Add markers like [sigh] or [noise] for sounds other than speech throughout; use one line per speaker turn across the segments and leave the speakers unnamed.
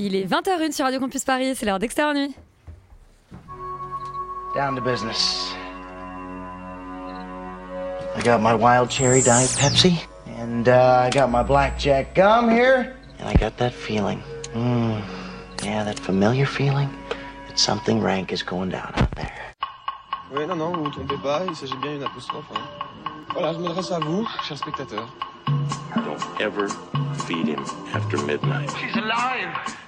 Il est 20h01 sur Radio Campus Paris, c'est l'heure d'Extérieur Nuit.
Down to business. I got my wild cherry diet Pepsi, and uh, I got my blackjack gum here, and I got that feeling. Mm, yeah, that familiar feeling that something rank is going down out there.
Oui, non, non, vous ne vous trompez pas, il s'agit bien d'une apostrophe. Hein. Voilà, je m'adresse à vous, chers spectateurs.
Don't ever feed him after midnight.
She's alive!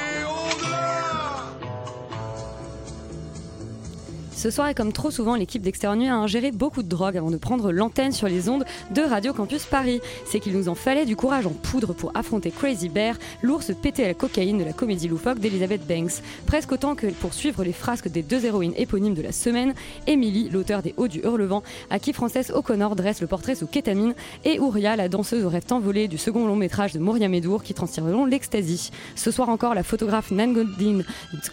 Ce soir, et comme trop souvent, l'équipe d'Extérieur a ingéré beaucoup de drogue avant de prendre l'antenne sur les ondes de Radio Campus Paris. C'est qu'il nous en fallait du courage en poudre pour affronter Crazy Bear, l'ours pété à la cocaïne de la comédie loufoque d'Elizabeth Banks. Presque autant que pour suivre les frasques des deux héroïnes éponymes de la semaine, Emily, l'auteur des Hauts du Hurlevent, à qui Frances O'Connor dresse le portrait sous kétamine, et Ouria, la danseuse au rêve du second long métrage de Moria Medour qui transtireront l'ecstasy. Ce soir encore, la photographe Nan Goldin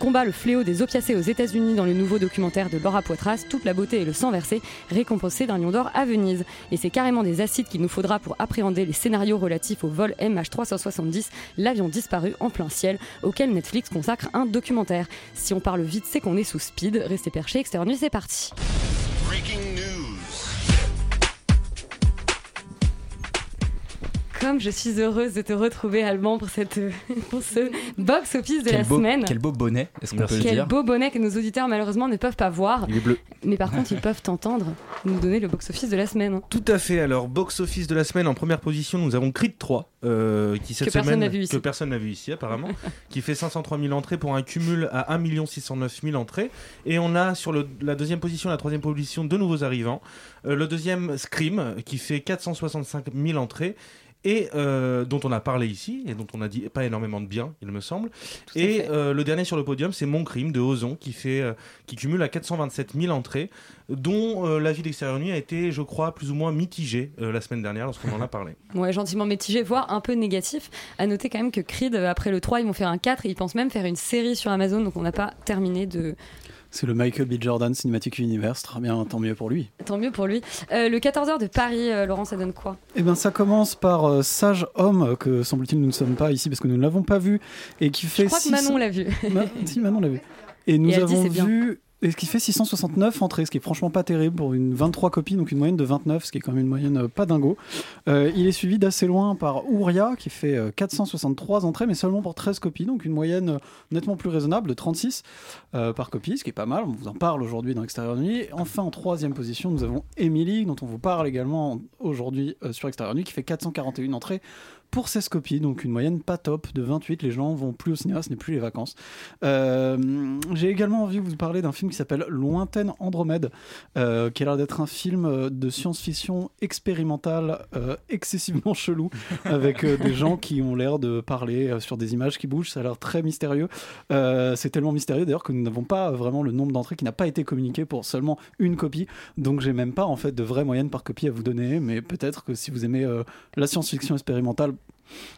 combat le fléau des opiacés aux États-Unis dans le nouveau documentaire de Laura Poitras, Toute la beauté et le sang versé, récompensé d'un lion d'or à Venise. Et c'est carrément des acides qu'il nous faudra pour appréhender les scénarios relatifs au vol MH370, l'avion disparu en plein ciel, auquel Netflix consacre un documentaire. Si on parle vite, c'est qu'on est sous speed. Restez perchés, nuit, c'est parti. Comme je suis heureuse de te retrouver, Allemand, pour, cette, [laughs] pour ce box-office de
quel
la
beau,
semaine.
Quel beau bonnet, est-ce qu'on peut le
Quel beau bonnet que nos auditeurs malheureusement ne peuvent pas voir.
Il est bleu.
Mais par contre, [laughs] ils peuvent t'entendre nous donner le box-office de la semaine.
Tout à fait. Alors, box-office de la semaine, en première position, nous avons Creed 3, euh, qui cette
Que personne
semaine,
n'a vu ici.
que personne n'a vu ici apparemment, [laughs] qui fait 503 000 entrées pour un cumul à 1 609 000 entrées. Et on a sur le- la deuxième position, la troisième position, deux nouveaux arrivants. Euh, le deuxième, Scream, qui fait 465 000 entrées. Et euh, dont on a parlé ici, et dont on a dit pas énormément de bien, il me semble. Et euh, le dernier sur le podium, c'est Mon Crime de Ozon, qui, fait, euh, qui cumule à 427 000 entrées, dont euh, l'avis d'extérieur nuit a été, je crois, plus ou moins mitigé euh, la semaine dernière lorsqu'on en a parlé.
Ouais, gentiment mitigé, voire un peu négatif. À noter quand même que Creed, après le 3, ils vont faire un 4 et ils pensent même faire une série sur Amazon, donc on n'a pas terminé de.
C'est le Michael B. Jordan Cinematic Universe, très bien, tant mieux pour lui.
Tant mieux pour lui. Euh, le 14h de Paris, euh, Laurent, ça donne quoi?
Eh bien, ça commence par euh, Sage Homme, que semble-t-il nous ne sommes pas ici parce que nous ne l'avons pas vu, et qui fait.
Je crois que
600
Manon l'a vu.
Ma- si, Manon l'a vu. Et nous
Et dit
avons
bien.
vu. Et ce qui fait 669 entrées, ce qui est franchement pas terrible pour une 23 copies, donc une moyenne de 29, ce qui est quand même une moyenne euh, pas dingo. Euh, il est suivi d'assez loin par Ouria, qui fait euh, 463 entrées, mais seulement pour 13 copies, donc une moyenne euh, nettement plus raisonnable de 36 euh, par copie, ce qui est pas mal. On vous en parle aujourd'hui dans Extérieur Nuit. Enfin, en troisième position, nous avons Emily, dont on vous parle également aujourd'hui euh, sur Extérieur Nuit, qui fait 441 entrées pour 16 copies, donc une moyenne pas top de 28. Les gens vont plus au cinéma, ce n'est plus les vacances. Euh, J'ai également envie de vous parler d'un film qui s'appelle Lointaine Andromède, euh, qui a l'air d'être un film euh, de science-fiction expérimental euh, excessivement [laughs] chelou, avec des gens qui ont l'air de parler sur des images qui bougent. Ça a l'air très mystérieux. C'est tellement mystérieux d'ailleurs que nous n'avons pas vraiment le nombre d'entrées qui n'a pas été communiqué pour seulement une copie. Donc j'ai même pas en fait de vraie moyenne par copie à vous donner, mais peut-être que si vous aimez la science-fiction expérimentale,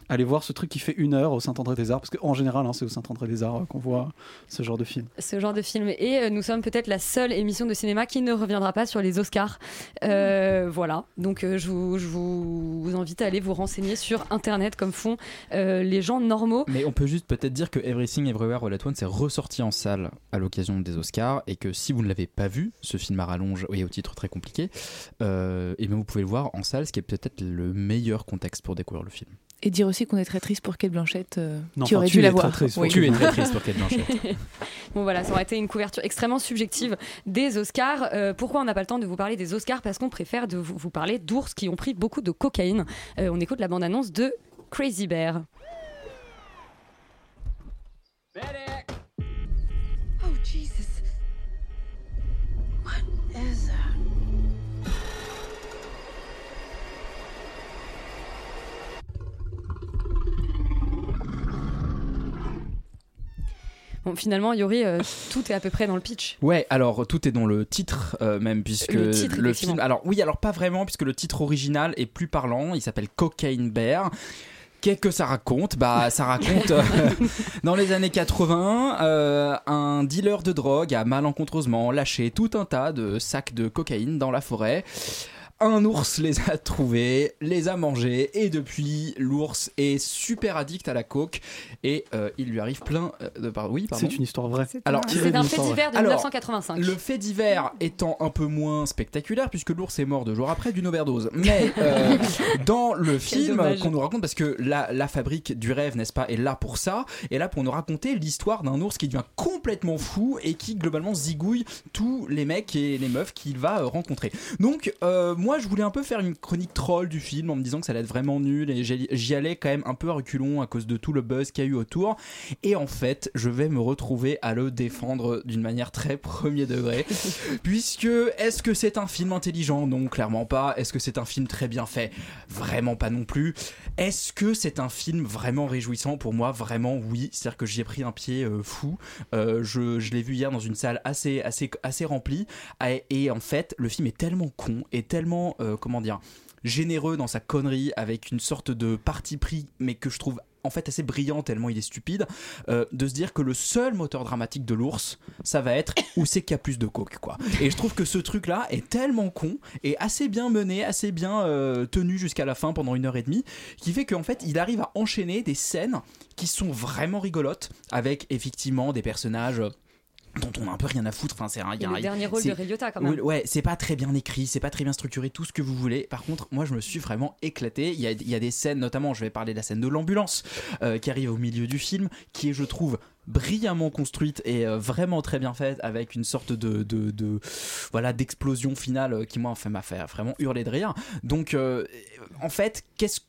allez voir ce truc qui fait une heure au Saint-André des Arts, parce qu'en général, hein, c'est au Saint-André des Arts euh, qu'on voit ce genre de film.
ce genre de film. Et euh, nous sommes peut-être la seule émission de cinéma qui ne reviendra pas sur les Oscars. Euh, voilà. Donc euh, je, vous, je vous, vous invite à aller vous renseigner sur Internet comme font euh, les gens normaux.
Mais on peut juste peut-être dire que Everything Everywhere All at Once est ressorti en salle à l'occasion des Oscars et que si vous ne l'avez pas vu, ce film à rallonge et au titre très compliqué, euh, et bien vous pouvez le voir en salle, ce qui est peut-être le meilleur contexte pour découvrir le film.
Et dire aussi qu'on est très triste pour Kate Blanchett, euh,
Non,
qui aurait
tu
dû
es
la
très
voir.
triste pour
Oui.
Tu es très triste pour Kate Blanchett. [laughs]
Bon voilà, ça aurait été une couverture extrêmement subjective des Oscars. Euh, pourquoi on n'a pas le temps de vous parler des Oscars? Parce qu'on préfère de vous, vous parler d'ours qui ont pris beaucoup de cocaïne. Euh, on écoute la bande-annonce de Crazy Bear.
Oh, Jesus. What is that?
Bon, finalement, Yori, euh, tout est à peu près dans le pitch.
Ouais, alors tout est dans le titre euh, même puisque
Le titre, effectivement.
film. Alors oui, alors pas vraiment puisque le titre original est plus parlant. Il s'appelle Cocaine Bear. Qu'est-ce que ça raconte? Bah, ça raconte euh, [laughs] dans les années 80, euh, un dealer de drogue a malencontreusement lâché tout un tas de sacs de cocaïne dans la forêt. Un ours les a [laughs] trouvés, les a mangés, et depuis, l'ours est super addict à la coke, et euh, il lui arrive plein euh, de... Par... Oui, pardon
C'est une histoire vraie.
Alors,
C'est un fait divers de
Alors,
1985.
le fait divers étant un peu moins spectaculaire puisque l'ours est mort deux jours après d'une overdose. Mais euh, [laughs] dans le film qu'on nous raconte, parce que la, la fabrique du rêve, n'est-ce pas, est là pour ça, est là pour nous raconter l'histoire d'un ours qui devient complètement fou et qui globalement zigouille tous les mecs et les meufs qu'il va rencontrer. Donc euh, moi je voulais un peu faire une chronique troll du film en me disant que ça allait être vraiment nul et j'y j'y allais quand même un peu à reculons à cause de tout le buzz qu'il y a eu autour. Et en fait, je vais me retrouver à le défendre d'une manière très premier degré. [laughs] Puisque, est-ce que c'est un film intelligent? Non, clairement pas. Est-ce que c'est un film très bien fait? Vraiment pas non plus. Est-ce que c'est un film vraiment réjouissant? Pour moi, vraiment oui. C'est-à-dire que j'y ai pris un pied euh, fou. Euh, je je l'ai vu hier dans une salle assez, assez, assez remplie. Et, et en fait, le film est tellement con et tellement, euh, comment dire, généreux dans sa connerie avec une sorte de parti pris, mais que je trouve en fait assez brillant tellement il est stupide, euh, de se dire que le seul moteur dramatique de l'ours, ça va être [coughs] où c'est qu'il y a plus de coke, quoi. Et je trouve que ce truc-là est tellement con et assez bien mené, assez bien euh, tenu jusqu'à la fin pendant une heure et demie, qui fait qu'en fait il arrive à enchaîner des scènes qui sont vraiment rigolotes avec effectivement des personnages. Dont on a un peu rien à foutre. Enfin, c'est un, y a
le dernier rôle de Ray Liotta, quand même.
Ouais, c'est pas très bien écrit, c'est pas très bien structuré, tout ce que vous voulez. Par contre, moi, je me suis vraiment éclaté. Il y a, il y a des scènes, notamment, je vais parler de la scène de l'ambulance euh, qui arrive au milieu du film, qui est, je trouve, brillamment construite et euh, vraiment très bien faite avec une sorte de, de, de- voilà d'explosion finale euh, qui moi enfin, m'a fait vraiment hurler de rire donc euh, en fait qu'est-ce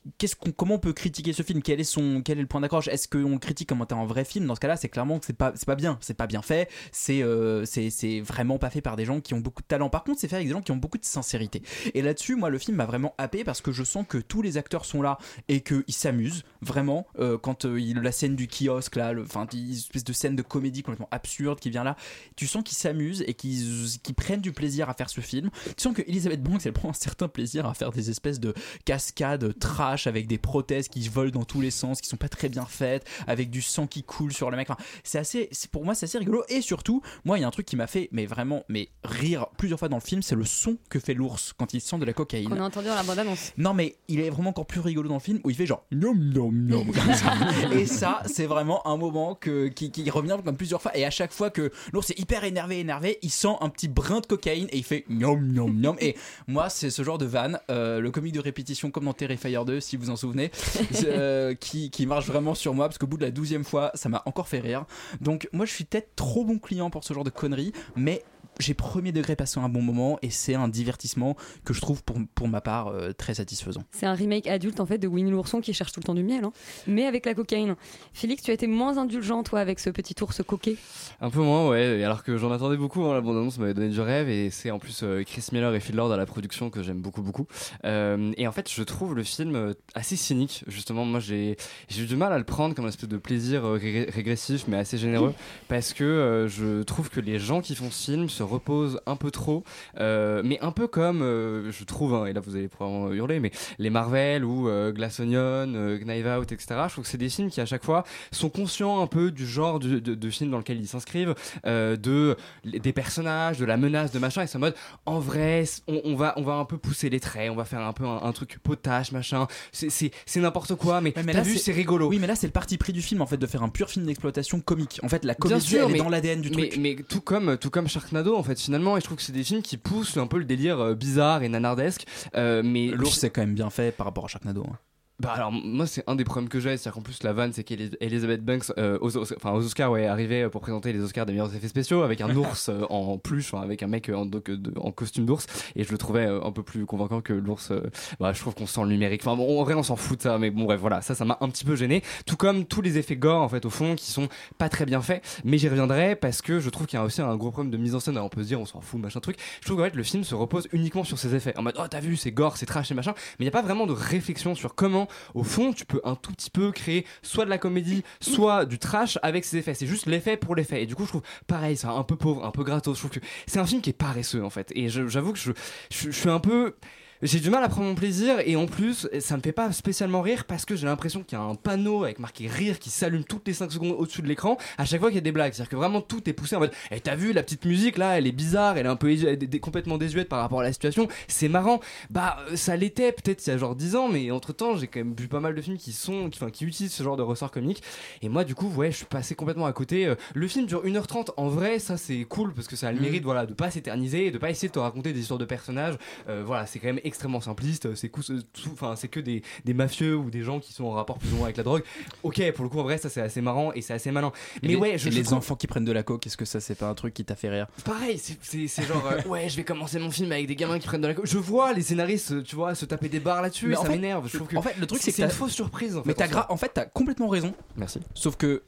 comment on peut critiquer ce film? Quel est son quel est le point d'accroche? Est-ce qu'on le critique comme étant un vrai film? Dans ce cas-là c'est clairement que c'est pas c'est pas bien. C'est pas bien fait. C'est euh, c'est vraiment pas fait par des gens qui ont beaucoup de talent. Par contre c'est fait avec des gens qui ont beaucoup de sincérité. Et là-dessus moi le film m'a vraiment happé parce que je sens que tous les acteurs sont là et qu'ils s'amusent vraiment euh, quand euh, la scène du kiosque là enfin espèce de scène de comédie complètement absurde qui vient là. Tu sens qu'ils s'amusent et qu'ils qu'ils prennent du plaisir à faire ce film. Tu sens que Elisabeth Banks elle prend un certain plaisir à faire des espèces de cascades trash avec des prothèses qui volent dans tous les sens qui sont pas très bien faites avec du sang qui coule sur le mec. Enfin, c'est assez c'est- pour moi c'est assez rigolo. Et surtout moi il y a un truc qui m'a fait mais vraiment mais rire plusieurs fois dans le film c'est le son que fait l'ours quand il sent de la cocaïne.
Qu'on a entendu dans la bande-annonce.
non mais il est vraiment encore plus rigolo dans le film où il fait genre nom nom nom comme ça. [laughs] et ça c'est vraiment un moment que, qui, qui revient comme plusieurs fois. Et à chaque fois que l'ours est hyper énervé énervé il sent un petit brin de cocaïne et il fait nom nom nom. Et moi c'est ce genre de van euh, le comique de répétition comme dans Terrifier 2 si vous en souvenez [laughs] euh, qui, qui marche vraiment sur moi parce qu'au bout de la douzième fois ça m'a encore fait rire. Donc moi je suis peut-être trop bon client pour ce genre de conneries mais j'ai premier degré passé un bon moment et c'est un divertissement que je trouve pour, pour ma part euh, très satisfaisant.
C'est un remake adulte en fait de Winnie l'ourson qui cherche tout le temps du miel, hein, mais avec la cocaïne. Félix, tu as été moins indulgent toi avec ce petit ours coquet?
Un peu moins, ouais, alors que j'en attendais beaucoup, hein, la bande-annonce m'avait donné du rêve, et c'est en plus euh, Chris Miller et Phil Lord à la production que j'aime beaucoup, beaucoup. Euh, et en fait, je trouve le film assez cynique, justement. Moi, j'ai j'ai eu du mal à le prendre comme un espèce de plaisir euh, ré- régressif, mais assez généreux, parce que euh, je trouve que les gens qui font ce film se reposent un peu trop, euh, mais un peu comme, euh, je trouve, hein, et là vous allez probablement hurler, mais les Marvel ou euh, Glass Onion, Knife Out, etc. Je trouve que c'est des films qui à chaque fois sont conscients un peu du genre de, de, de film dans lequel ils s'inscrivent, de des personnages, de la menace, de machin. Et c'est en mode, en vrai, on, on va on va un peu pousser les traits, on va faire un peu un, un truc potache, machin. C'est n'importe quoi, mais,
mais
t'as vu,
c'est-
rigolo.
Oui, mais là, c'est le parti pris du film en fait de faire un pur film d'exploitation comique. En fait, la comédie,
sûr,
elle
mais-
est dans l'ADN du
mais,
truc.
Mais tout comme, tout comme Sharknado, en fait, finalement, et je trouve que c'est des films qui poussent un peu le délire euh, bizarre et nanardesque. euh, mais
L'ours, c'est quand même bien fait par rapport à Sharknado. hein.
Bah alors moi c'est un des problèmes que j'ai, c'est-à-dire qu'en plus la vanne c'est qu'Elizabeth Banks euh, aux, aux- enfin, aux Oscars ouais, est arrivée pour présenter les Oscars des meilleurs effets spéciaux avec un [laughs] ours euh, en peluche, enfin, avec un mec euh, en, donc, de- en costume d'ours et je le trouvais euh, un peu plus convaincant que l'ours. euh, bah, je trouve qu'on sent le numérique. Enfin bon, en vrai on s'en fout de ça, mais bon bref voilà, ça ça m'a un petit peu gêné. Tout comme tous les effets gore en fait au fond qui sont pas très bien faits, mais j'y reviendrai parce que je trouve qu'il y a aussi un gros problème de mise en scène. Alors, on peut se dire on s'en fout machin truc. Je trouve qu'en fait le film se repose uniquement sur ses effets. En mode oh t'as vu c'est gore, c'est trash et machin, mais il n'y a pas vraiment de réflexion sur comment au fond, tu peux un tout petit peu créer soit de la comédie, soit du trash avec ses effets. C'est juste l'effet pour l'effet. Et du coup, je trouve pareil, c'est un peu pauvre, un peu gratos. Je trouve que c'est un film qui est paresseux en fait. Et j'avoue que je, je suis un peu. J'ai du mal à prendre mon plaisir et en plus ça me fait pas spécialement rire parce que j'ai l'impression qu'il y a un panneau avec marqué rire qui s'allume toutes les 5 secondes au-dessus de l'écran à chaque fois qu'il y a des blagues. C'est-à-dire que vraiment tout est poussé en mode Eh t'as vu la petite musique là elle est bizarre, elle est un peu complètement désuète par rapport à la situation, c'est marrant. Bah euh, ça l'était peut-être il y a genre 10 ans mais entre temps j'ai quand même vu pas mal de films qui sont qui, enfin, qui utilisent ce genre de ressort comique et moi du coup ouais je suis passé complètement à côté. Euh, Le film dure 1h30 en vrai ça c'est cool parce que ça a le
Mhm.
mérite voilà de pas s'éterniser et de pas essayer de te raconter des histoires de personnages. Euh, voilà c'est quand même extrêmement simpliste c'est cou- c'est tout- enfin c'est que des, des mafieux ou des gens qui sont en rapport plus ou moins avec la drogue. Ok pour le coup en vrai ça c'est assez marrant et c'est assez malin.
Et
Mais
les,
ouais je,
et
je
les
trouve-
enfants qui prennent de la coke, est-ce que ça c'est pas un truc qui t'a fait rire?
Pareil, c'est- genre, euh, ouais, je vais commencer mon film avec des gamins qui prennent de la coke. Je vois les scénaristes, euh, tu vois, se taper des barres là-dessus, ça m'énerve. Je trouve que
en fait, le truc, c'est que
c'est une fausse surprise. En fait,
Mais t'as
en
fait, t'as complètement raison.
Merci.
Sauf que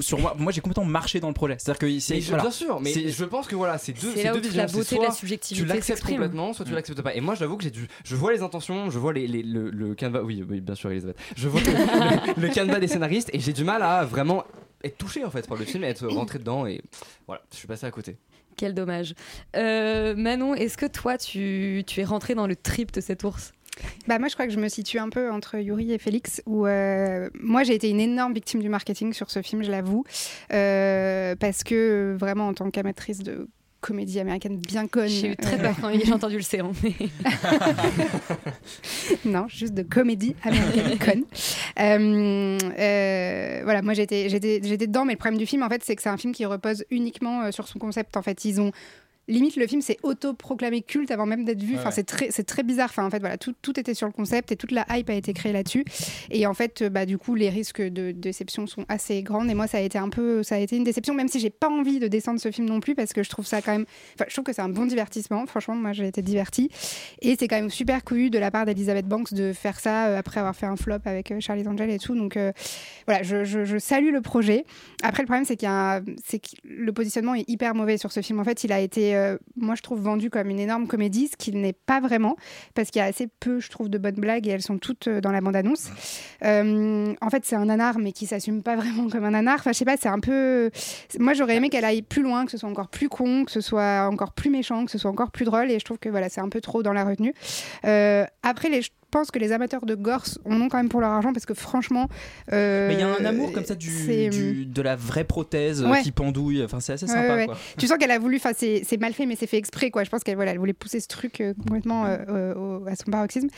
sur moi, moi j'ai complètement marché dans le projet. C'est-à-dire que c'est voilà.
bien sûr, mais je pense que voilà, c'est deux,
là
deux
où la
c'est
beauté la subjectivité
Tu l'acceptes complètement, soit tu
Mm.
l'acceptes pas. Et moi, j'avoue que j'ai du, je vois les intentions, je vois les, les- le, le canevas. Oui, oui, bien sûr, Elisabeth. Je vois [laughs] le, le canevas des scénaristes et j'ai du mal à vraiment être touché en fait par le film, et être rentré dedans et voilà, je suis passé à côté.
Quel dommage. Euh, Manon, est-ce que toi, tu, tu es rentré dans le trip de cet ours?
Bah moi je crois que je me situe un peu entre Yuri et Félix où euh, moi j'ai été une énorme victime du marketing sur ce film je l'avoue Euh, parce que vraiment en tant qu'amatrice de comédie américaine bien conne
J'ai eu très peur quand j'ai entendu le séant. mais- [laughs]
non, juste de comédie américaine [laughs] conne. Euh, euh, voilà, moi j'étais dedans, mais le problème du film, en fait, c'est que c'est un film qui repose uniquement euh, sur son concept. En fait, ils ont limite le film s'est auto-proclamé culte avant même d'être vu.
Ouais,
Enfin, c'est très, c'est très bizarre. Enfin, en fait, voilà, tout, tout était sur le concept et toute la hype a été créée là-dessus. Et en fait, euh, bah, du coup, les risques de déception sont assez grands. Et moi, ça a été un peu, ça a été une déception, même si j'ai pas envie de descendre ce film non plus, parce que je trouve ça quand même, enfin, je trouve que c'est un bon divertissement. Franchement, moi, j'ai été divertie. Et c'est quand même super couillu de la part d'Elizabeth Banks de faire ça euh, après avoir fait un flop avec euh, Charlie's Angel et tout. Donc euh, voilà, je, je- je salue le projet. Après, le problème, c'est qu'il c'est que le positionnement est hyper mauvais sur ce film. En fait, il a été, euh, moi, je trouve, vendu comme une énorme comédie, ce qu'il n'est pas vraiment, parce qu'il y a assez peu, je trouve, de bonnes blagues et elles sont toutes euh, dans la bande-annonce. Euh, en fait, c'est un nanar, mais qui s'assume pas [laughs] vraiment comme un nanar. Enfin, je sais pas, c'est un peu. Moi, j'aurais aimé qu'elle aille plus loin, que ce soit encore plus con, que ce soit encore plus méchant, que ce soit encore plus drôle. Et je trouve que voilà, c'est un peu trop dans la retenue. Après, les, pense que les amateurs de gore en ont quand même pour leur argent parce que franchement. euh,
Mais il y a un amour comme ça du, du- de la vraie prothèse euh,
Ouais.
qui pendouille. Enfin, c'est assez sympa.
ouais, ouais.
quoi.
Tu sens qu'elle a voulu, enfin c'est mal fait, mais c'est fait exprès quoi. Je pense qu'elle voilà, elle voulait pousser ce truc euh, complètement euh, au- à son paroxysme.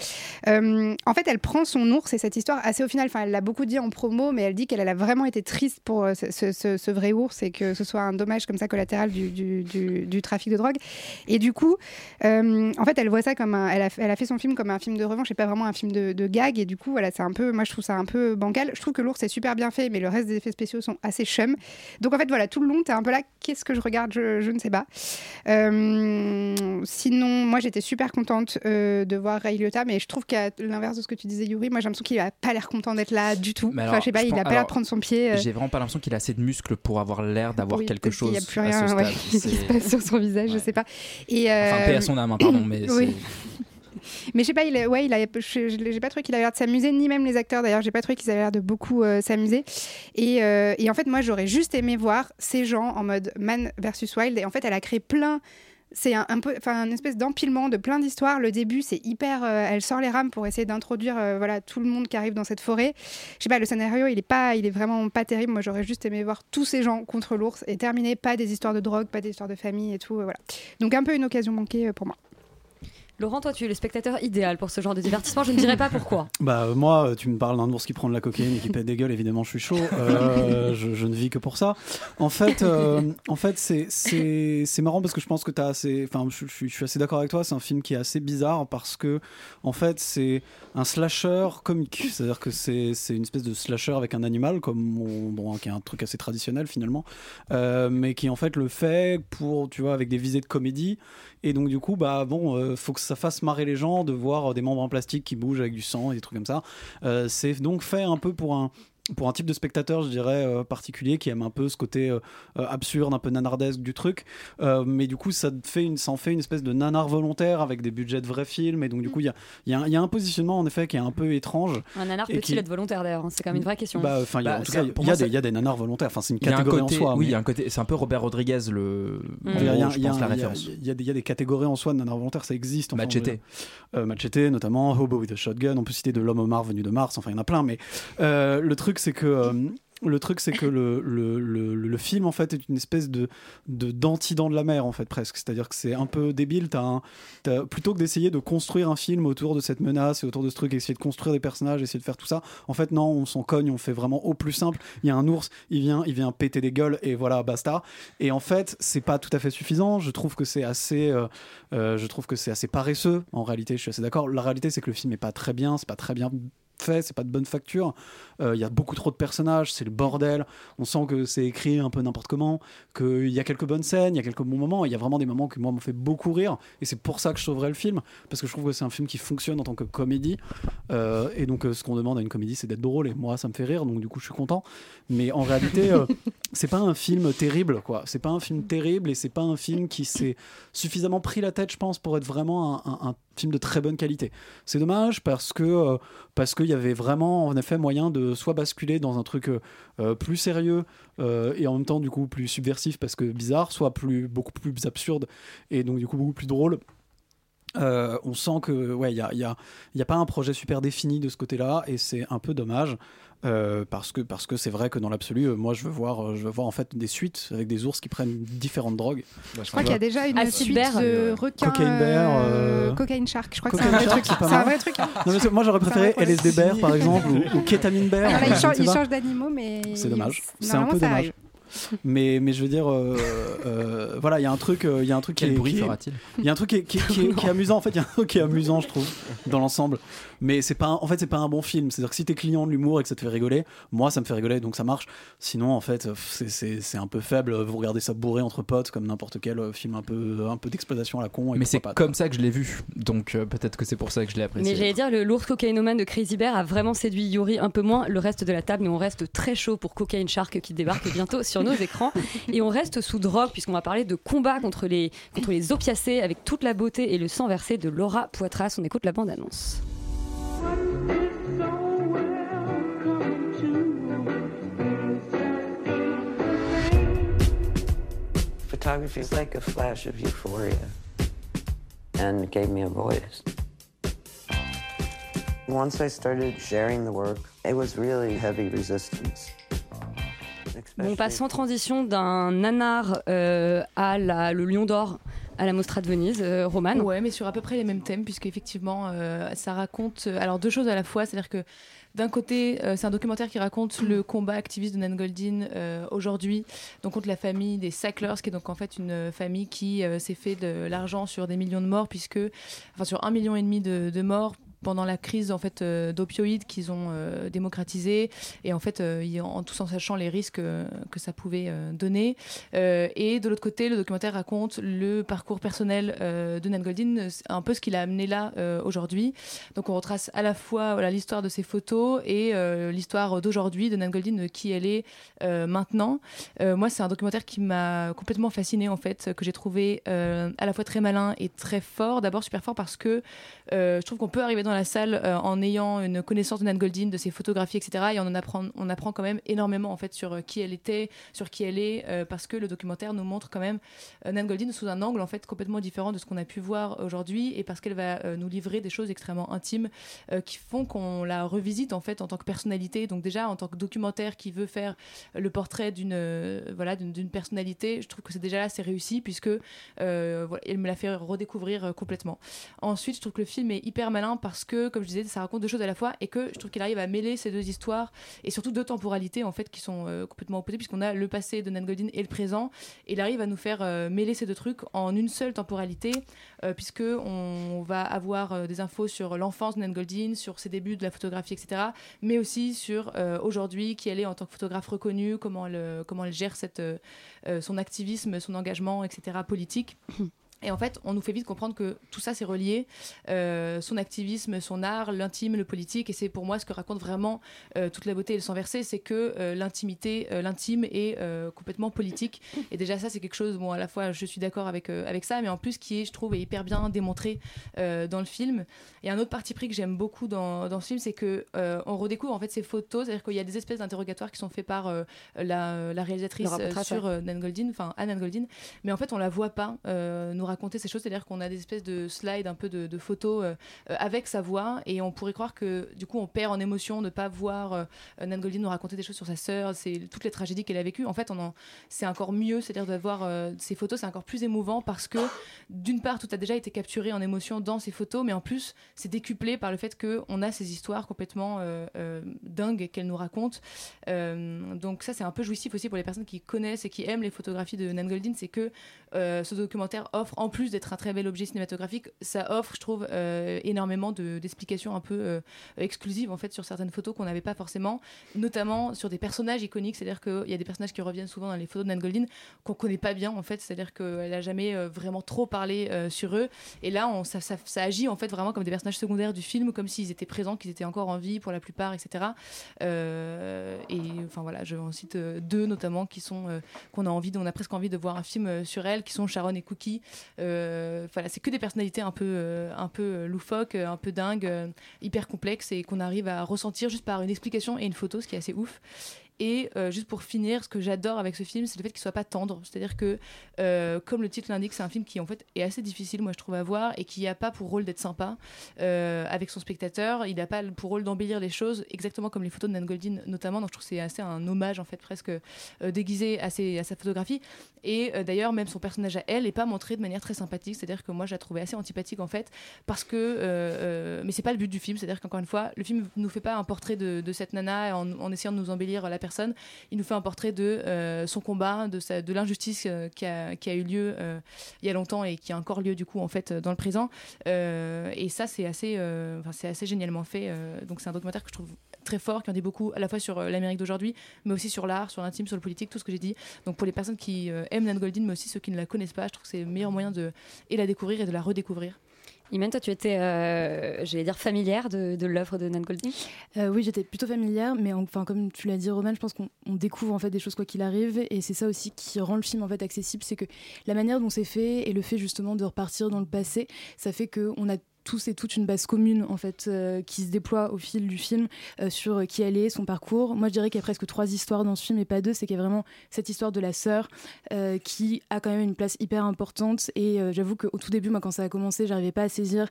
En fait, elle prend son ours et cette histoire assez au final. Enfin, elle l'a beaucoup dit en promo, mais elle dit qu'elle elle a vraiment été triste pour ce, ce- ce- ce vrai ours et que ce soit un dommage comme ça collatéral du, du, du- du trafic de drogue. Et du coup, en fait, elle voit ça comme un, elle a, elle a fait son film comme un film de revanche pas vraiment un film de, de gag. Et du coup, voilà, c'est un peu, moi je trouve ça un peu bancal. Je trouve que l'ours est super bien fait, mais le reste des effets spéciaux sont assez chum. Donc en fait, voilà, tout le long, t'es un peu là, qu'est-ce que je regarde? Je, je ne sais pas. Euh, sinon, moi j'étais super contente euh, de voir Ray Liotta, mais je trouve qu'à l'inverse de ce que tu disais, Yuri, moi j'ai l'impression qu'il a pas l'air content d'être là du tout.
Mais
enfin, je sais pas,
je
il
pense-
a pas l'air de prendre son pied. euh.
J'ai vraiment pas l'impression qu'il a assez de muscles pour avoir l'air d'avoir
Oui,
quelque chose
y a plus rien [laughs] ouais, qui se passe sur son visage, je sais pas. Et,
Enfin, paix à son âme, hein, pardon, mais
oui. Mais je sais pas, il ouais, il j'ai pas trouvé qu'il avait l'air de s'amuser, ni même les acteurs d'ailleurs, j'ai pas trouvé qu'ils avaient l'air de beaucoup euh, s'amuser. Et, euh, et en fait, moi, j'aurais juste aimé voir ces gens en mode Man versus Wild. Et en fait, elle a créé plein. C'est un, peu, enfin, une espèce d'empilement de plein d'histoires. Le début, c'est hyper. euh, elle sort les rames pour essayer d'introduire, voilà, tout le monde qui arrive dans cette forêt. Je sais pas, le scénario, il est pas, il est vraiment pas terrible. Moi, j'aurais juste aimé voir tous ces gens contre l'ours et terminer pas des histoires de drogue, pas des histoires de famille et tout. voilà. Donc un peu une occasion manquée pour moi.
Laurent, toi, tu es le spectateur idéal pour ce genre de divertissement. Je ne dirais pas pourquoi. [laughs]
Bah euh, moi, euh, tu me parles d'un ours qui prend de la cocaïne et qui pète des gueules, évidemment, je suis chaud. Euh, [laughs] je, je ne vis que pour ça. En fait, euh, en fait, c'est marrant parce que je pense que t'as assez, enfin, je, je suis- je suis assez d'accord avec toi. C'est un film qui est assez bizarre parce que, en fait, c'est un slasher comique. C'est-à-dire que c'est une espèce de slasher avec un animal, comme on- bon, qui est un truc assez traditionnel finalement, euh, mais qui en fait le fait pour, tu vois, avec des visées de comédie. Et donc du coup, bah bon, euh, faut que ça fasse marrer les gens de voir des membres en plastique qui bougent avec du sang et des trucs comme ça. Euh, c'est donc fait un peu pour un pour un type de spectateur, je dirais, euh, particulier, qui aime un peu ce côté euh, euh, absurde, un peu nanardesque du truc. Euh, mais du coup, ça, fait une, ça en fait une espèce de nanar volontaire avec des budgets de vrais films. Et donc, du coup, il y a, il y, a un- y a un positionnement, en effet, qui est un peu étrange.
Un nanar peut-il
qui-
être volontaire d'ailleurs hein, C'est quand même une vraie question.
Bah, enfin, il y a-
Bah,
en tout cas, il y, a des-
ça-
il y a des nanars volontaires. Enfin, c'est une
un
catégorie
côté,
en soi.
oui,
mais-
il y a un côté, c'est un peu Robert Rodriguez le.
il
en
y a- il y
gros,
a-
je
il y a-
pense la
il y a-
référence.
il y a des- il y a des catégories en soi de nanar volontaires, ça existe. enfin,
Machete.
Euh, Machete, notamment, Hobo with a Shotgun, on peut citer de l'homme au Mars venu de Mars, enfin il y en a plein, mais euh, le truc c'est que. euh, le truc, c'est que le, le, le, film, en fait, est une espèce de de- d'anti-dent de la mer, en fait, presque. C'est-à-dire que c'est un peu débile. T'as- plutôt que d'essayer de construire un film autour de cette menace et autour de ce truc, essayer de construire des personnages, essayer de faire tout ça, en fait, non, on s'en cogne, on fait vraiment au plus simple. Il y a un ours, il vient, il vient péter des gueules, et voilà, basta. Et en fait, c'est pas tout à fait suffisant. Je trouve que c'est assez, euh, euh, je trouve que c'est assez paresseux. En réalité, je suis assez d'accord. La réalité, c'est que le film est pas très bien, c'est pas très bien fait, c'est pas de bonne facture. Euh, Il y a beaucoup trop de personnages, c'est le bordel. On sent que c'est écrit un peu n'importe comment, qu'il y a quelques bonnes scènes, il y a quelques bons moments. Il y a vraiment des moments qui moi m'ont fait beaucoup rire, et c'est pour ça que je sauverais le film, parce que je trouve que c'est un film qui fonctionne en tant que comédie. Euh, et donc, euh, ce qu'on demande à une comédie, c'est d'être drôle, et moi, ça me fait rire, donc du coup, je suis content. Mais en réalité, [laughs] c'est pas un film terrible, quoi. C'est pas un film terrible, et c'est pas un film qui s'est suffisamment pris la tête, je pense, pour être vraiment un, un- un film de très bonne qualité. C'est dommage parce que euh, parce qu'il y avait vraiment en effet moyen de soit basculer dans un truc euh, euh, plus sérieux et en même temps du coup plus subversif parce que bizarre, soit plus beaucoup plus absurde et donc du coup beaucoup plus drôle. On sent que ouais il y a, y, y a pas un projet super défini de ce côté-là et c'est un peu dommage. Euh, parce que parce que c'est vrai que dans l'absolu euh, moi je veux voir euh, je veux voir en fait des suites avec des ours qui prennent différentes drogues
Je crois qu'il y a déjà une
Acid
suite
Bear.
de requins.
Cocaine Bear,
Cocaine Shark. Je crois que c'est un vrai truc. un
mal.
vrai truc. hein.
Non, mais c'est- moi j'aurais préféré
vrai
LSD Bear par exemple ou, ou Ketamine Bear
Voilà,
je
il
ne
change,
sais
il
pas.
change d'animaux, mais.
C'est dommage. C'est un peu dommage.
arrive.
Mais, mais je veux dire, euh, euh, voilà, il y a un truc, euh, il y a un truc
Quel
qui
bruit fera-t-il
Il y a un truc qui est, qui est- qui est- [laughs] qui est amusant. En fait, il y a un truc qui est amusant, je trouve, dans l'ensemble. Mais c'est pas, un- en fait, c'est pas un bon film. C'est-à-dire que si t'es client de l'humour et que ça te fait rigoler, moi, ça me fait rigoler, donc ça marche. Sinon, en fait, c'est- c'est c'est un peu faible. Vous regardez ça bourré entre potes, comme n'importe quel film un peu, un peu d'exploitation à la con. et
Mais c'est comme ça que je l'ai vu, donc euh, peut-être que c'est pour ça que je l'ai apprécié.
Mais j'allais dire, le lourd cocaïnomane de Crazy Bear a vraiment séduit Yuri un peu moins. Le reste de la table, nous on reste très chaud pour Cocaine Shark qui débarque bientôt sur nos écrans. Et on reste sous drogue, puisqu'on va parler de combat contre les, contre les opiacés avec toute la beauté et le sang versé de Laura Poitras. On écoute la bande-annonce.
Photography is like a flash of euphoria and it gave me a voice. Once I started sharing the work, it was really heavy resistance.
Bon, on passe sans transition d'un nanar euh, à la, le Lion d'Or à la Mostra de Venise, euh, Romane.
Ouais, mais sur à peu près les mêmes thèmes, puisque effectivement, euh, ça raconte euh, alors deux choses à la fois, c'est-à-dire que d'un côté, euh, c'est un documentaire qui raconte le combat activiste de Nan Goldin euh, aujourd'hui, donc contre la famille des Sacklers, qui est donc en fait une famille qui euh, s'est fait de l'argent sur des millions de morts, puisque, enfin sur un million et demi de, de morts pendant la crise en fait euh, d'opioïdes qu'ils ont euh, démocratisé et en fait euh, ils- en tout en sachant les risques euh, que ça pouvait euh, donner. Euh, et de l'autre côté le documentaire raconte le parcours personnel euh, de Nan Goldin euh, un peu ce qu'il a amené là euh, aujourd'hui. Donc on retrace à la fois l'histoire de ses photos et euh, l'histoire d'aujourd'hui de Nan Goldin qui elle est euh, maintenant. Euh, moi c'est un documentaire qui m'a complètement fasciné en fait que j'ai trouvé euh, à la fois très malin et très fort. D'abord super fort parce que euh, je trouve qu'on peut arriver dans la salle euh, en ayant une connaissance de Nan Goldin, de ses photographies, etc. Et on en apprend, on apprend quand même énormément en fait sur euh, qui elle était, sur qui elle est, euh, parce que le documentaire nous montre quand même Nan Goldin sous un angle en fait complètement différent de ce qu'on a pu voir aujourd'hui, et parce qu'elle va nous livrer des choses extrêmement intimes qui font qu'on la revisite en fait en tant que personnalité. Donc déjà en tant que documentaire qui veut faire le portrait d'une voilà d'une personnalité, je trouve que c'est déjà c'est réussi puisque voilà, me l'a fait redécouvrir complètement. Ensuite, je trouve que le film est hyper malin parce que, comme je disais, ça raconte deux choses à la fois et que je trouve qu'il arrive à mêler ces deux histoires et surtout deux temporalités en fait qui sont euh, complètement opposées puisqu'on a le passé de Nan Goldin et le présent. Et il arrive à nous faire euh, mêler ces deux trucs en une seule temporalité euh, puisque on va avoir des infos sur l'enfance de Nan Goldin, sur ses débuts de la photographie, etc. Mais aussi sur aujourd'hui qui elle est en tant que photographe reconnue, comment elle, comment elle gère son activisme, son engagement, etc. politique. [laughs] Et en fait, on nous fait vite comprendre que tout ça, c'est relié. Euh, son activisme, son art, l'intime, le politique. Et c'est pour moi ce que raconte vraiment euh, toute la beauté et le sang versé, c'est que euh, l'intimité, l'intime est complètement politique. Et déjà, ça, c'est quelque chose, bon, à la fois, je suis d'accord avec, avec ça, mais en plus, qui est, je trouve, est hyper bien démontré dans le film. Et un autre parti pris que j'aime beaucoup dans, dans ce film, c'est que on redécouvre en fait ces photos. C'est-à-dire qu'il y a des espèces d'interrogatoires qui sont faits par la, la réalisatrice sur Nan Goldin, enfin Anne Goldin. Mais en fait, on la voit pas nous raconter ces choses. C'est-à-dire qu'on a des espèces de slides, un peu de, photos euh, euh, avec sa voix, et on pourrait croire que du coup, on perd en émotion de pas voir euh, Nan Goldin nous raconter des choses sur sa sœur, toutes les tragédies qu'elle a vécues. En fait, en, c'est encore mieux. C'est-à-dire de voir euh, ces photos, c'est encore plus émouvant parce que d'une part, tout a déjà été capturé en émotion dans ces photos, mais en plus, c'est décuplé par le fait que on a ces histoires complètement dingues qu'elle nous raconte. Donc ça, c'est un peu jouissif aussi pour les personnes qui connaissent et qui aiment les photographies de Nan Goldin, c'est que ce documentaire offre, en plus d'être un très bel objet cinématographique, ça offre, je trouve, euh, énormément de- d'explications un peu euh, exclusives en fait sur certaines photos qu'on n'avait pas forcément, notamment sur des personnages iconiques. C'est-à-dire qu'il y a des personnages qui reviennent souvent dans les photos de Nan Goldin qu'on connaît pas bien en fait. C'est-à-dire qu'elle a jamais euh, vraiment trop parlé sur eux. Et là, ça, agit en fait vraiment comme des personnages secondaires du film, comme s'ils étaient présents, qu'ils étaient encore en vie pour la plupart, etc. Et enfin voilà, je en cite deux notamment qui sont qu'on a envie, on a presque envie de voir un film sur elles, qui sont Sharon et Cookie. Euh, voilà, c'est que des personnalités un peu, euh, un peu loufoques, euh, un peu dingues, hyper complexes et qu'on arrive à ressentir juste par une explication et une photo, ce qui est assez ouf. Et euh, juste pour finir, ce que j'adore avec ce film, c'est le fait qu'il soit pas tendre. C'est-à-dire que, euh, comme le titre l'indique, c'est un film qui en fait est assez difficile, moi je trouve à voir, et qui a pas pour rôle d'être sympa euh, avec son spectateur. Il n'a pas pour rôle d'embellir les choses, exactement comme les photos de Nan Goldin notamment. Donc je trouve que c'est assez un hommage en fait presque déguisé à, sa photographie. Et d'ailleurs, même son personnage à elle est pas montré de manière très sympathique. C'est-à-dire que moi je la trouvais assez antipathique en fait, parce que, mais c'est pas le but du film. C'est-à-dire qu'encore une fois, le film nous fait pas un portrait de, de cette nana en, en essayant de nous embellir la personne. Il nous fait un portrait de euh, son combat, de, l'injustice euh, qui, a, eu lieu euh, il y a longtemps et qui a encore lieu du coup en fait dans le présent. Et ça c'est assez, c'est assez génialement fait. donc c'est un documentaire que je trouve très fort, qui en dit beaucoup à la fois sur l'Amérique d'aujourd'hui, mais aussi sur l'art, sur l'intime, sur le politique, tout ce que j'ai dit. Donc pour les personnes qui aiment Nan Goldin, mais aussi ceux qui ne la connaissent pas, je trouve que c'est le meilleur moyen de la découvrir et de la redécouvrir.
Imen, toi, tu étais, euh, j'allais dire, familière de, l'œuvre de Nan Goldin
Euh, oui, j'étais plutôt familière, mais enfin comme tu l'as dit, Roman, je pense qu'on on découvre en fait des choses quoi qu'il arrive, et c'est ça aussi qui rend le film en fait accessible, c'est que la manière dont c'est fait et le fait justement de repartir dans le passé, ça fait que on a tous et toutes une base commune en fait euh, qui se déploie au fil du film euh, sur qui elle est, son parcours. Moi, je dirais qu'il y a presque trois histoires dans ce film et pas deux. C'est qu'il y a vraiment cette histoire de la sœur euh, qui a quand même une place hyper importante. Et euh, j'avoue qu'au tout début, moi, quand ça a commencé, j'arrivais pas à saisir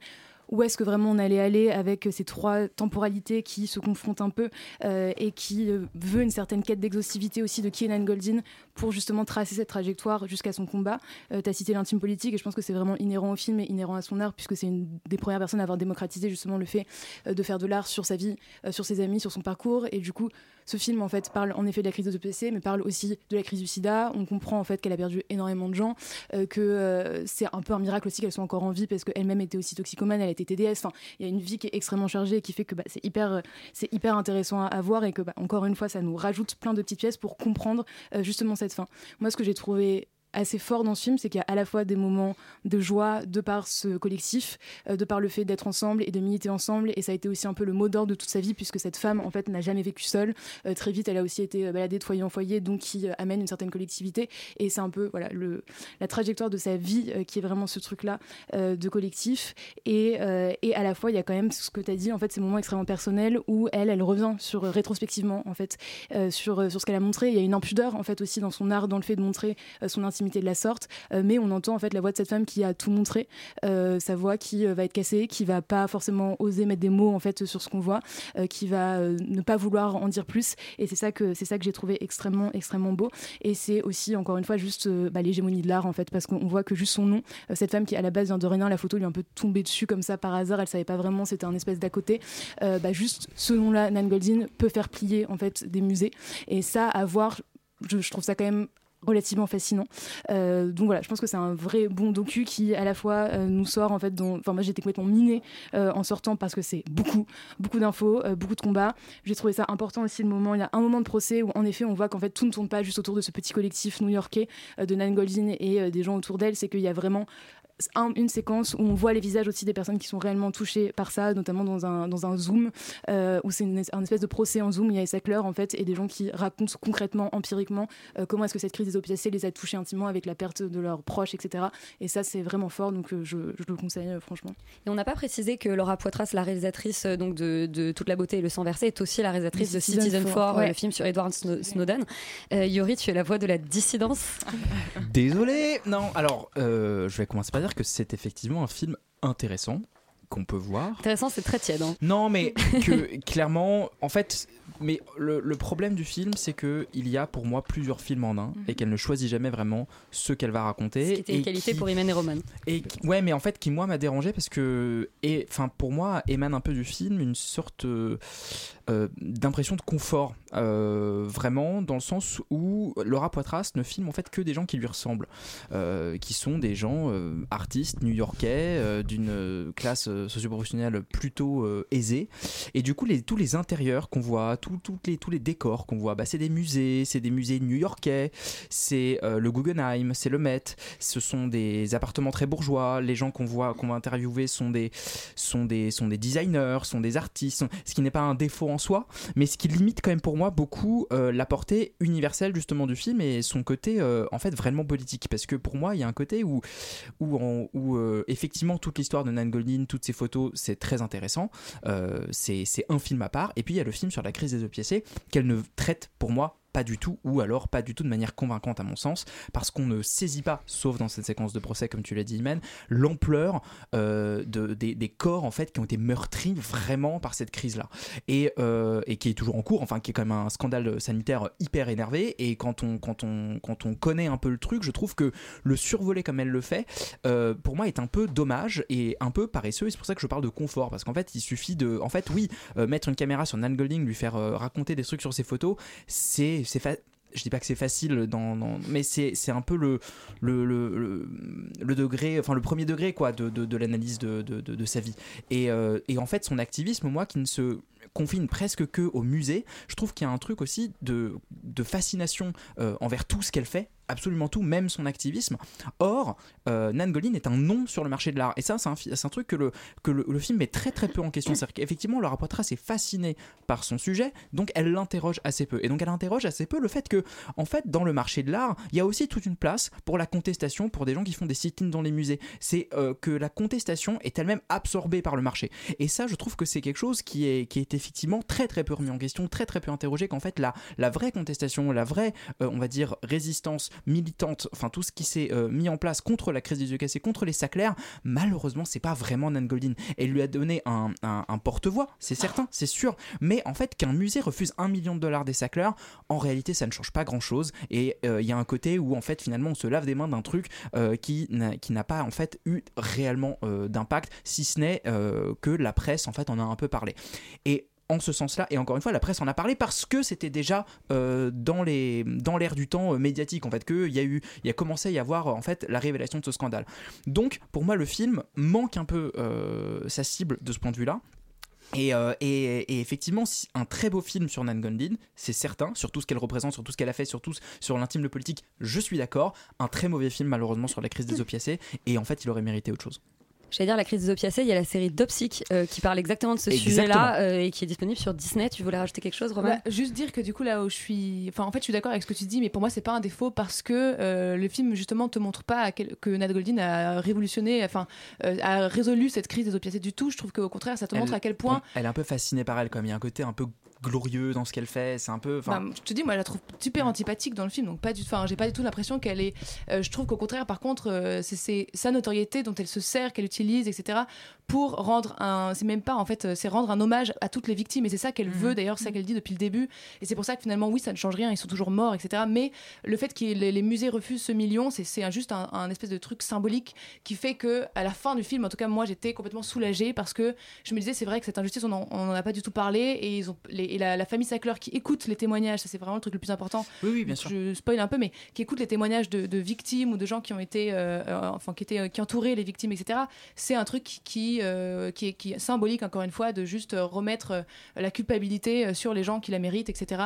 où est-ce que vraiment on allait aller avec ces trois temporalités qui se confrontent un peu euh, et qui euh, veut une certaine quête d'exhaustivité aussi de Keenan Goldin pour justement tracer cette trajectoire jusqu'à son combat. Euh, tu as cité l'intime politique et je pense que c'est vraiment inhérent au film et inhérent à son art puisque c'est une des premières personnes à avoir démocratisé justement le fait euh, de faire de l'art sur sa vie, sur ses amis, sur son parcours et du coup ce film en fait parle en effet de la crise de PC mais parle aussi de la crise du sida. On comprend en fait qu'elle a perdu énormément de gens, euh, que euh, c'est un peu un miracle aussi qu'elle soit encore en vie parce qu'elle-même était aussi toxicomane, elle été TDS. Enfin, il y a une vie qui est extrêmement chargée et qui fait que bah, c'est hyper, euh, c'est hyper intéressant à, voir et que bah, encore une fois, ça nous rajoute plein de petites pièces pour comprendre justement cette fin. Moi, ce que j'ai trouvé assez fort dans ce film, c'est qu'il y a à la fois des moments de joie de par ce collectif, euh, de par le fait d'être ensemble et de militer ensemble, et ça a été aussi un peu le mot d'ordre de toute sa vie, puisque cette femme, en fait, n'a jamais vécu seule. Euh, très vite, elle a aussi été euh, baladée de foyer en foyer, donc qui amène une certaine collectivité, et c'est un peu voilà le, la trajectoire de sa vie qui est vraiment ce truc-là de collectif, et, et à la fois, il y a quand même ce que tu as dit, en fait, ces moments extrêmement personnels où elle, elle revient sur rétrospectivement, en fait, sur, sur ce qu'elle a montré. Il y a une impudeur, en fait, aussi dans son art, dans le fait de montrer son intimité de la sorte, euh, mais on entend en fait la voix de cette femme qui a tout montré, euh, sa voix qui euh, va être cassée, qui va pas forcément oser mettre des mots en fait sur ce qu'on voit, qui va ne pas vouloir en dire plus, et c'est ça que c'est ça que j'ai trouvé extrêmement extrêmement beau, et c'est aussi encore une fois juste bah, l'hégémonie de l'art en fait, parce qu'on voit que juste son nom, cette femme qui à la base vient de rien, la photo lui est un peu tombée dessus comme ça par hasard, elle savait pas vraiment, c'était un espèce d'à côté, bah, juste ce nom-là, Nan Goldin peut faire plier en fait des musées, et ça à voir, je, je trouve ça quand même relativement fascinant. Euh, donc voilà, je pense que c'est un vrai bon docu qui à la fois euh, nous sort en fait dont enfin moi j'étais complètement minée euh, en sortant parce que c'est beaucoup beaucoup d'infos, beaucoup de combats. J'ai trouvé ça important aussi le moment, il y a un moment de procès où en effet on voit qu'en fait tout ne tourne pas juste autour de ce petit collectif new-yorkais de Nan Goldin et des gens autour d'elle, c'est qu'il y a vraiment un- une séquence où on voit les visages aussi des personnes qui sont réellement touchées par ça, notamment dans un, dans un zoom, euh, où c'est une, un espèce de procès en zoom, il y a les Sackler en fait, et des gens qui racontent concrètement, empiriquement, euh, comment est-ce que cette crise des opiacés les a touchés intimement avec la perte de leurs proches, etc. Et ça, c'est vraiment fort, donc euh, je, je le conseille euh, franchement.
Et on n'a pas précisé que Laura Poitras, la réalisatrice donc de, de Toute la beauté et le sang versé, est aussi la réalisatrice
De Citizen
Citizen
Four,
4, euh,
ouais.
le film sur Edward Sno- Snowden. Euh, Yori, tu es la voix de la dissidence.
Désolé. Non, alors euh, je vais commencer par dire que c'est effectivement un film intéressant qu'on peut voir.
Intéressant, c'est très tiède. hein.
Non, mais [laughs] que clairement, en fait, mais le, le problème du film, c'est que il y a pour moi plusieurs films en un et qu'elle ne choisit jamais vraiment ce qu'elle va raconter.
Ce qui était
et
une qualité
qui-
pour Imen et Roman.
Et qui- ouais, mais en fait, qui moi m'a dérangé parce que, et enfin pour moi, émane un peu du film une sorte euh, euh, d'impression de confort, euh, vraiment dans le sens où Laura Poitras ne filme en fait que des gens qui lui ressemblent, euh, qui sont des gens artistes new-yorkais d'une classe socio-professionnelle plutôt aisée, et du coup les, tous les intérieurs qu'on voit, tout- les, tous les décors qu'on voit, bah, c'est des musées, c'est des musées new-yorkais, c'est euh, le Guggenheim, c'est le Met, ce sont des appartements très bourgeois. Les gens qu'on voit, qu'on va interviewer sont des, sont des, sont des designers, sont des artistes, ce qui n'est pas un défaut en soi, mais ce qui limite quand même pour moi beaucoup euh, la portée universelle justement du film et son côté euh, en fait vraiment politique. Parce que pour moi, il y a un côté où, où, où, effectivement toute l'histoire de Nan Goldin, toutes ces photos, c'est très intéressant. C'est un film à part. Et puis il y a le film sur la crise des opiacés qu'elle ne traite pour moi pas du tout, ou alors pas du tout de manière convaincante à mon sens, parce qu'on ne saisit pas, sauf dans cette séquence de procès, comme tu l'as dit, l'ampleur euh, de, des, corps en fait qui ont été meurtris vraiment par cette crise-là, et, euh, et qui est toujours en cours, enfin qui est quand même un scandale sanitaire hyper énervé. Et quand on quand on quand on connaît un peu le truc, je trouve que le survoler comme elle le fait, euh, pour moi, est un peu dommage et un peu paresseux. Et c'est pour ça que je parle de confort, parce qu'en fait, il suffit de, en fait, oui, mettre une caméra sur Nan Golding, lui faire raconter des trucs sur ses photos, c'est c'est fa- je dis pas que c'est facile dans, mais c'est c'est un peu le le, le, le- degré enfin le premier degré quoi de, de, l'analyse de- de sa vie. Et, euh, et en fait son activisme moi qui ne se confine presque que au musée je trouve qu'il y a un truc aussi de, de fascination euh, envers tout ce qu'elle fait absolument tout, même son activisme. Or, euh, Nan Goldin est un nom sur le marché de l'art. Et ça, c'est un, truc que, le, que le film met très très peu en question. C'est-à-dire qu'effectivement, Laura Poitras est fascinée par son sujet, donc elle l'interroge assez peu. Et donc elle interroge assez peu le fait que, en fait, dans le marché de l'art, il y a aussi toute une place pour la contestation, pour des gens qui font des sit-ins dans les musées. C'est euh, que la contestation est elle-même absorbée par le marché. Et ça, je trouve que c'est quelque chose qui est, qui est effectivement très très peu remis en question, très très peu interrogé, qu'en fait, la, la vraie contestation, la vraie, euh, on va dire, résistance militante, enfin tout ce qui s'est euh, mis en place contre la crise des yeux cassés, contre les Sackler, malheureusement, c'est pas vraiment Nan Goldin. Elle lui a donné un, un- un porte-voix, c'est certain, c'est sûr, mais en fait, qu'un musée refuse un million de dollars des Sackler, en réalité, ça ne change pas grand-chose. Et euh, il y a un côté où, en fait, finalement, on se lave des mains d'un truc qui n'a qui n'a pas, en fait, eu réellement d'impact, si ce n'est que la presse, en fait, en a un peu parlé. Et en ce sens-là, et encore une fois, la presse en a parlé parce que c'était déjà euh, dans les dans l'air du temps euh, médiatique, en fait, qu'il y a eu, il y a commencé à y avoir en fait la révélation de ce scandale. Donc, pour moi, le film manque un peu euh, sa cible de ce point de vue-là. Et, euh, et- et effectivement, un très beau film sur Nan Goldin, c'est certain, sur tout ce qu'elle représente, sur tout ce qu'elle a fait, sur tout sur l'intime de politique, je suis d'accord. Un très mauvais film, malheureusement, sur la crise des opiacés, et en fait, il aurait mérité autre chose.
J'allais dire la crise des opiacés, il y a la série Dopsic euh, qui parle exactement de ce sujet-là euh, et qui est disponible sur Disney. Tu voulais rajouter quelque chose, Romain
Bah, juste dire que du coup là où je suis, enfin en fait je suis d'accord avec ce que tu dis, mais pour moi c'est pas un défaut parce que euh, le film justement te montre pas à quel- que Nat Goldin a révolutionné, enfin euh, a résolu cette crise des opiacés du tout. Je trouve qu'au contraire ça te montre
Elle-
à quel point.
elle est un peu fascinée par elle, comme il y a un côté un peu glorieux dans ce qu'elle fait. C'est un peu.
Bah, je te dis, moi, je la trouve super antipathique dans le film, donc pas du, enfin, j'ai pas du tout l'impression qu'elle est. euh, je trouve qu'au contraire, par contre, euh, c'est- sa notoriété dont elle se sert, qu'elle utilise, etc. pour rendre un. C'est même pas en fait, c'est rendre un hommage à toutes les victimes, et c'est ça qu'elle veut. D'ailleurs, c'est ça qu'elle dit depuis le début, et c'est pour ça que finalement, oui, ça ne change rien, ils sont toujours morts, etc. Mais le fait que les, les musées refusent ce million, c'est juste un, un espèce de truc symbolique qui fait que à la fin du film, en tout cas, moi, j'étais complètement soulagée parce que je me disais, c'est vrai que cette injustice, on en, on en a pas du tout parlé, et ils ont les et la, la famille Sackler qui écoute les témoignages, ça c'est vraiment le truc le plus important.
Oui, oui, bien sûr.
Je spoil un peu, mais qui écoute les témoignages de, de victimes ou de gens qui ont été, euh, euh, enfin qui étaient, qui entouraient les victimes, etc. C'est un truc qui, euh, qui, est, qui est symbolique encore une fois de juste euh, remettre euh, la culpabilité euh, sur les gens qui la méritent, etc.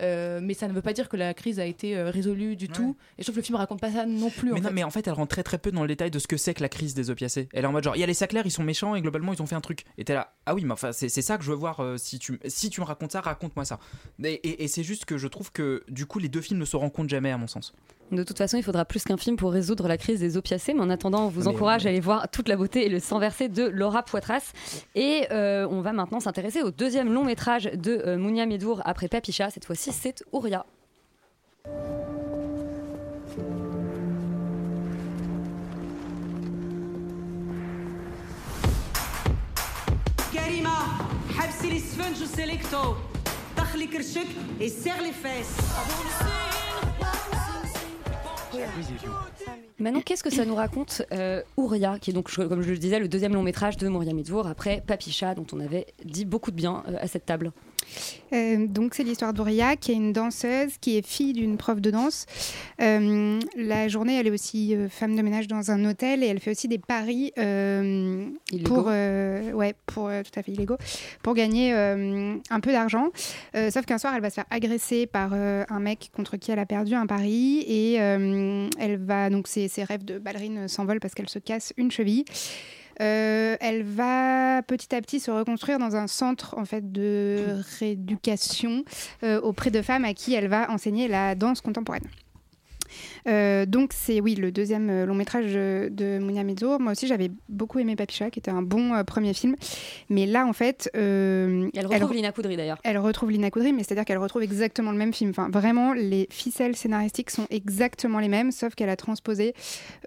Euh, mais ça ne veut pas dire que la crise a été euh, résolue du tout. Et je trouve que le film raconte pas ça non plus.
Mais
en
non,
fait.
mais en fait, elle rentre très très peu dans le détail de ce que c'est que la crise des opiacés. Elle est en mode genre, il y a les Sackler, ils sont méchants et globalement ils ont fait un truc. Et t'es là, ah oui, mais enfin, c'est ça que je veux voir. euh, si, tu, si tu me racontes ça, raconte-moi ça. Et, et- et c'est juste que je trouve que du coup, les deux films ne se rencontrent jamais, à mon sens.
De toute façon, il faudra plus qu'un film pour résoudre la crise des opiacés. Mais en attendant, on vous
Mais-
encourage à aller voir toute la beauté et le sang versé de Laura Poitras. Et euh, on va maintenant s'intéresser au deuxième long métrage de euh, Mounia Medour après Papicha. Cette fois-ci, c'est Ouria. Maintenant, qu'est-ce que ça nous raconte euh, Ouria, qui est donc, comme je le disais, le deuxième long métrage de Moria Midvour, après Papicha, dont on avait dit beaucoup de bien euh, à cette table?
Euh, donc c'est l'histoire d'Auria qui est une danseuse qui est fille d'une prof de danse. Euh, la journée, elle est aussi euh, femme de ménage dans un hôtel et elle fait aussi des paris pour, ouais, pour tout à fait illégaux, pour gagner un peu d'argent. Sauf qu'un soir, elle va se faire agresser par un mec contre qui elle a perdu un pari et elle va donc ses, ses rêves de ballerine s'envolent parce qu'elle se casse une cheville. Euh, elle va petit à petit se reconstruire dans un centre en fait de rééducation euh, auprès de femmes à qui elle va enseigner la danse contemporaine. Euh, donc c'est oui le deuxième euh, long métrage de, de Mounia Mezour. Moi aussi j'avais beaucoup aimé Papicha qui était un bon euh, premier film, mais là en fait euh,
Elle retrouve Lina Coudry d'ailleurs.
elle retrouve Lina Coudry, mais c'est-à-dire qu'elle retrouve exactement le même film. Enfin, vraiment, les ficelles scénaristiques sont exactement les mêmes, sauf qu'elle a transposé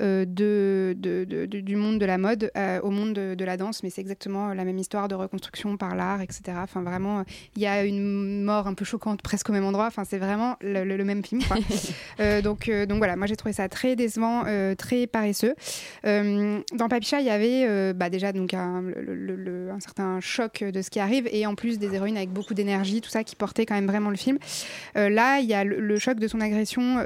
euh, de, de- de- de- du monde de la mode euh, au monde de, de la danse. Mais c'est exactement la même histoire de reconstruction par l'art, etc. Enfin, vraiment, il y a une mort un peu choquante presque au même endroit. Enfin, c'est vraiment le, le- le même film. quoi. [laughs] Euh, donc, euh, donc voilà, moi j'ai trouvé ça très décevant, euh, très paresseux. Euh, dans Papicha, il y avait euh, bah, déjà donc un, le- le- le- un certain choc de ce qui arrive et en plus des héroïnes avec beaucoup d'énergie, tout ça qui portait quand même vraiment le film. Là, il y a le, choc de son agression,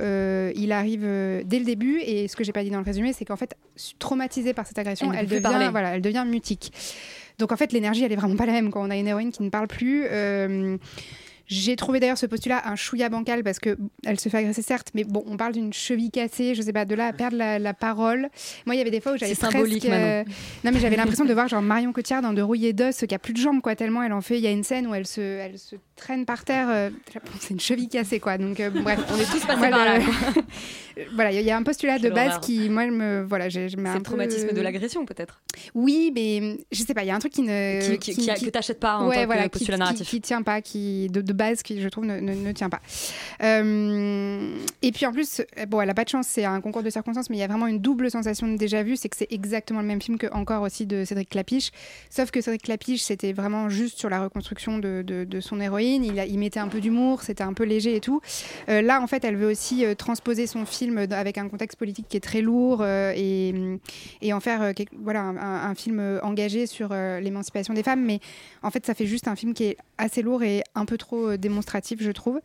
il arrive dès le début et ce que j'ai pas dit dans le résumé, c'est qu'en fait, traumatisée par cette agression,
Elle
devient, voilà, elle devient mutique. Donc en fait, l'énergie, elle est vraiment pas la même quand on a une héroïne qui ne parle plus. Euh, j'ai trouvé d'ailleurs ce postulat un chouïa bancal parce que elle se fait agresser certes, mais bon, on parle d'une cheville cassée, je sais pas, de là à perdre la, la parole. Moi, il y avait des fois où j'avais
C'est symbolique,
euh, non, mais j'avais l'impression de [laughs] voir genre Marion Cotillard dans De rouillé d'os qui a plus de jambes quoi, tellement elle en fait. Il y a une scène où elle se, elle se traîne par terre. euh, c'est une cheville cassée quoi. Donc euh, bref,
On est tous passés
Moi,
par là, quoi. [laughs]
voilà, il y a un postulat de base
horreur.
qui, moi, me, voilà, j'ai, je mets
C'est
un
le traumatisme
peu-
de l'agression peut-être.
Oui, mais je sais pas, il y a un truc qui ne.
Qui- qui- qui a- que t'achètes pas en
ouais,
tant que
voilà,
postulat narratif.
Qui, tient pas, qui, de, de base, qui je trouve ne, ne- tient pas. Euh, et puis en plus, euh, bon, elle a pas de chance, c'est un concours de circonstances, mais il y a vraiment une double sensation de déjà vu, c'est que c'est exactement le même film que encore aussi de Cédric Clapiche. Sauf que Cédric Clapiche, c'était vraiment juste sur la reconstruction de, de- son héroïne. Il, a- il mettait un peu d'humour, c'était un peu léger et tout. Euh, là, en fait, elle veut aussi transposer son film avec un contexte politique qui est très lourd et, et en faire voilà, un, film engagé sur l'émancipation des femmes. Mais en fait, ça fait juste un film qui est assez lourd et un peu trop euh, démonstratif, je trouve.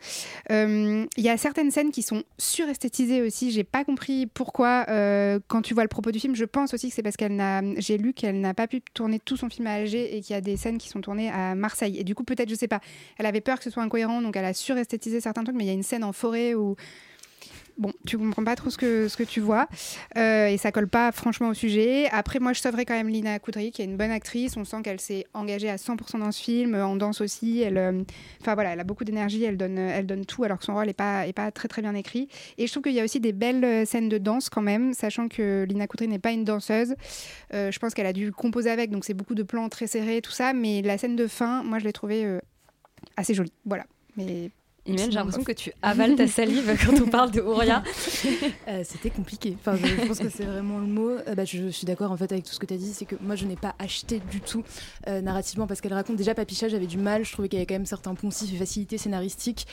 Euh, Il y a certaines scènes qui sont suresthétisées aussi. J'ai pas compris pourquoi. euh, quand tu vois le propos du film, je pense aussi que c'est parce qu'elle n'a. J'ai lu qu'elle n'a pas pu tourner tout son film à Alger et qu'il y a des scènes qui sont tournées à Marseille. Et du coup, peut-être, je sais pas. Elle avait peur que ce soit incohérent, donc elle a suresthétisé certains trucs. Mais il y a une scène en forêt où bon, tu comprends pas trop ce que, ce que tu vois euh, et ça colle pas franchement au sujet. Après, moi, je sauverais quand même Lina Coudry, qui est une bonne actrice. On sent qu'elle s'est engagée à 100% dans ce film, euh, en danse aussi. Elle, euh, voilà, elle a beaucoup d'énergie, elle donne, elle donne tout, alors que son rôle est pas, pas très très bien écrit. Et je trouve qu'il y a aussi des belles euh, scènes de danse quand même, sachant que Lina Coudry n'est pas une danseuse. Euh, je pense qu'elle a dû composer avec, donc c'est beaucoup de plans très serrés, tout ça. Mais la scène de fin, moi, je l'ai trouvée euh, assez jolie. Voilà. Mais
Imen, j'ai l'impression que tu avales ta salive quand on parle de Ouria. [laughs]
Euh, C'était compliqué. Enfin, je, je pense que c'est vraiment le mot. Euh, bah, je, je suis d'accord en fait avec tout ce que tu as dit. C'est que moi, je n'ai pas acheté du tout euh, narrativement parce qu'elle raconte déjà Papicha. J'avais du mal. Je trouvais qu'il y avait quand même certains poncifs et facilités scénaristiques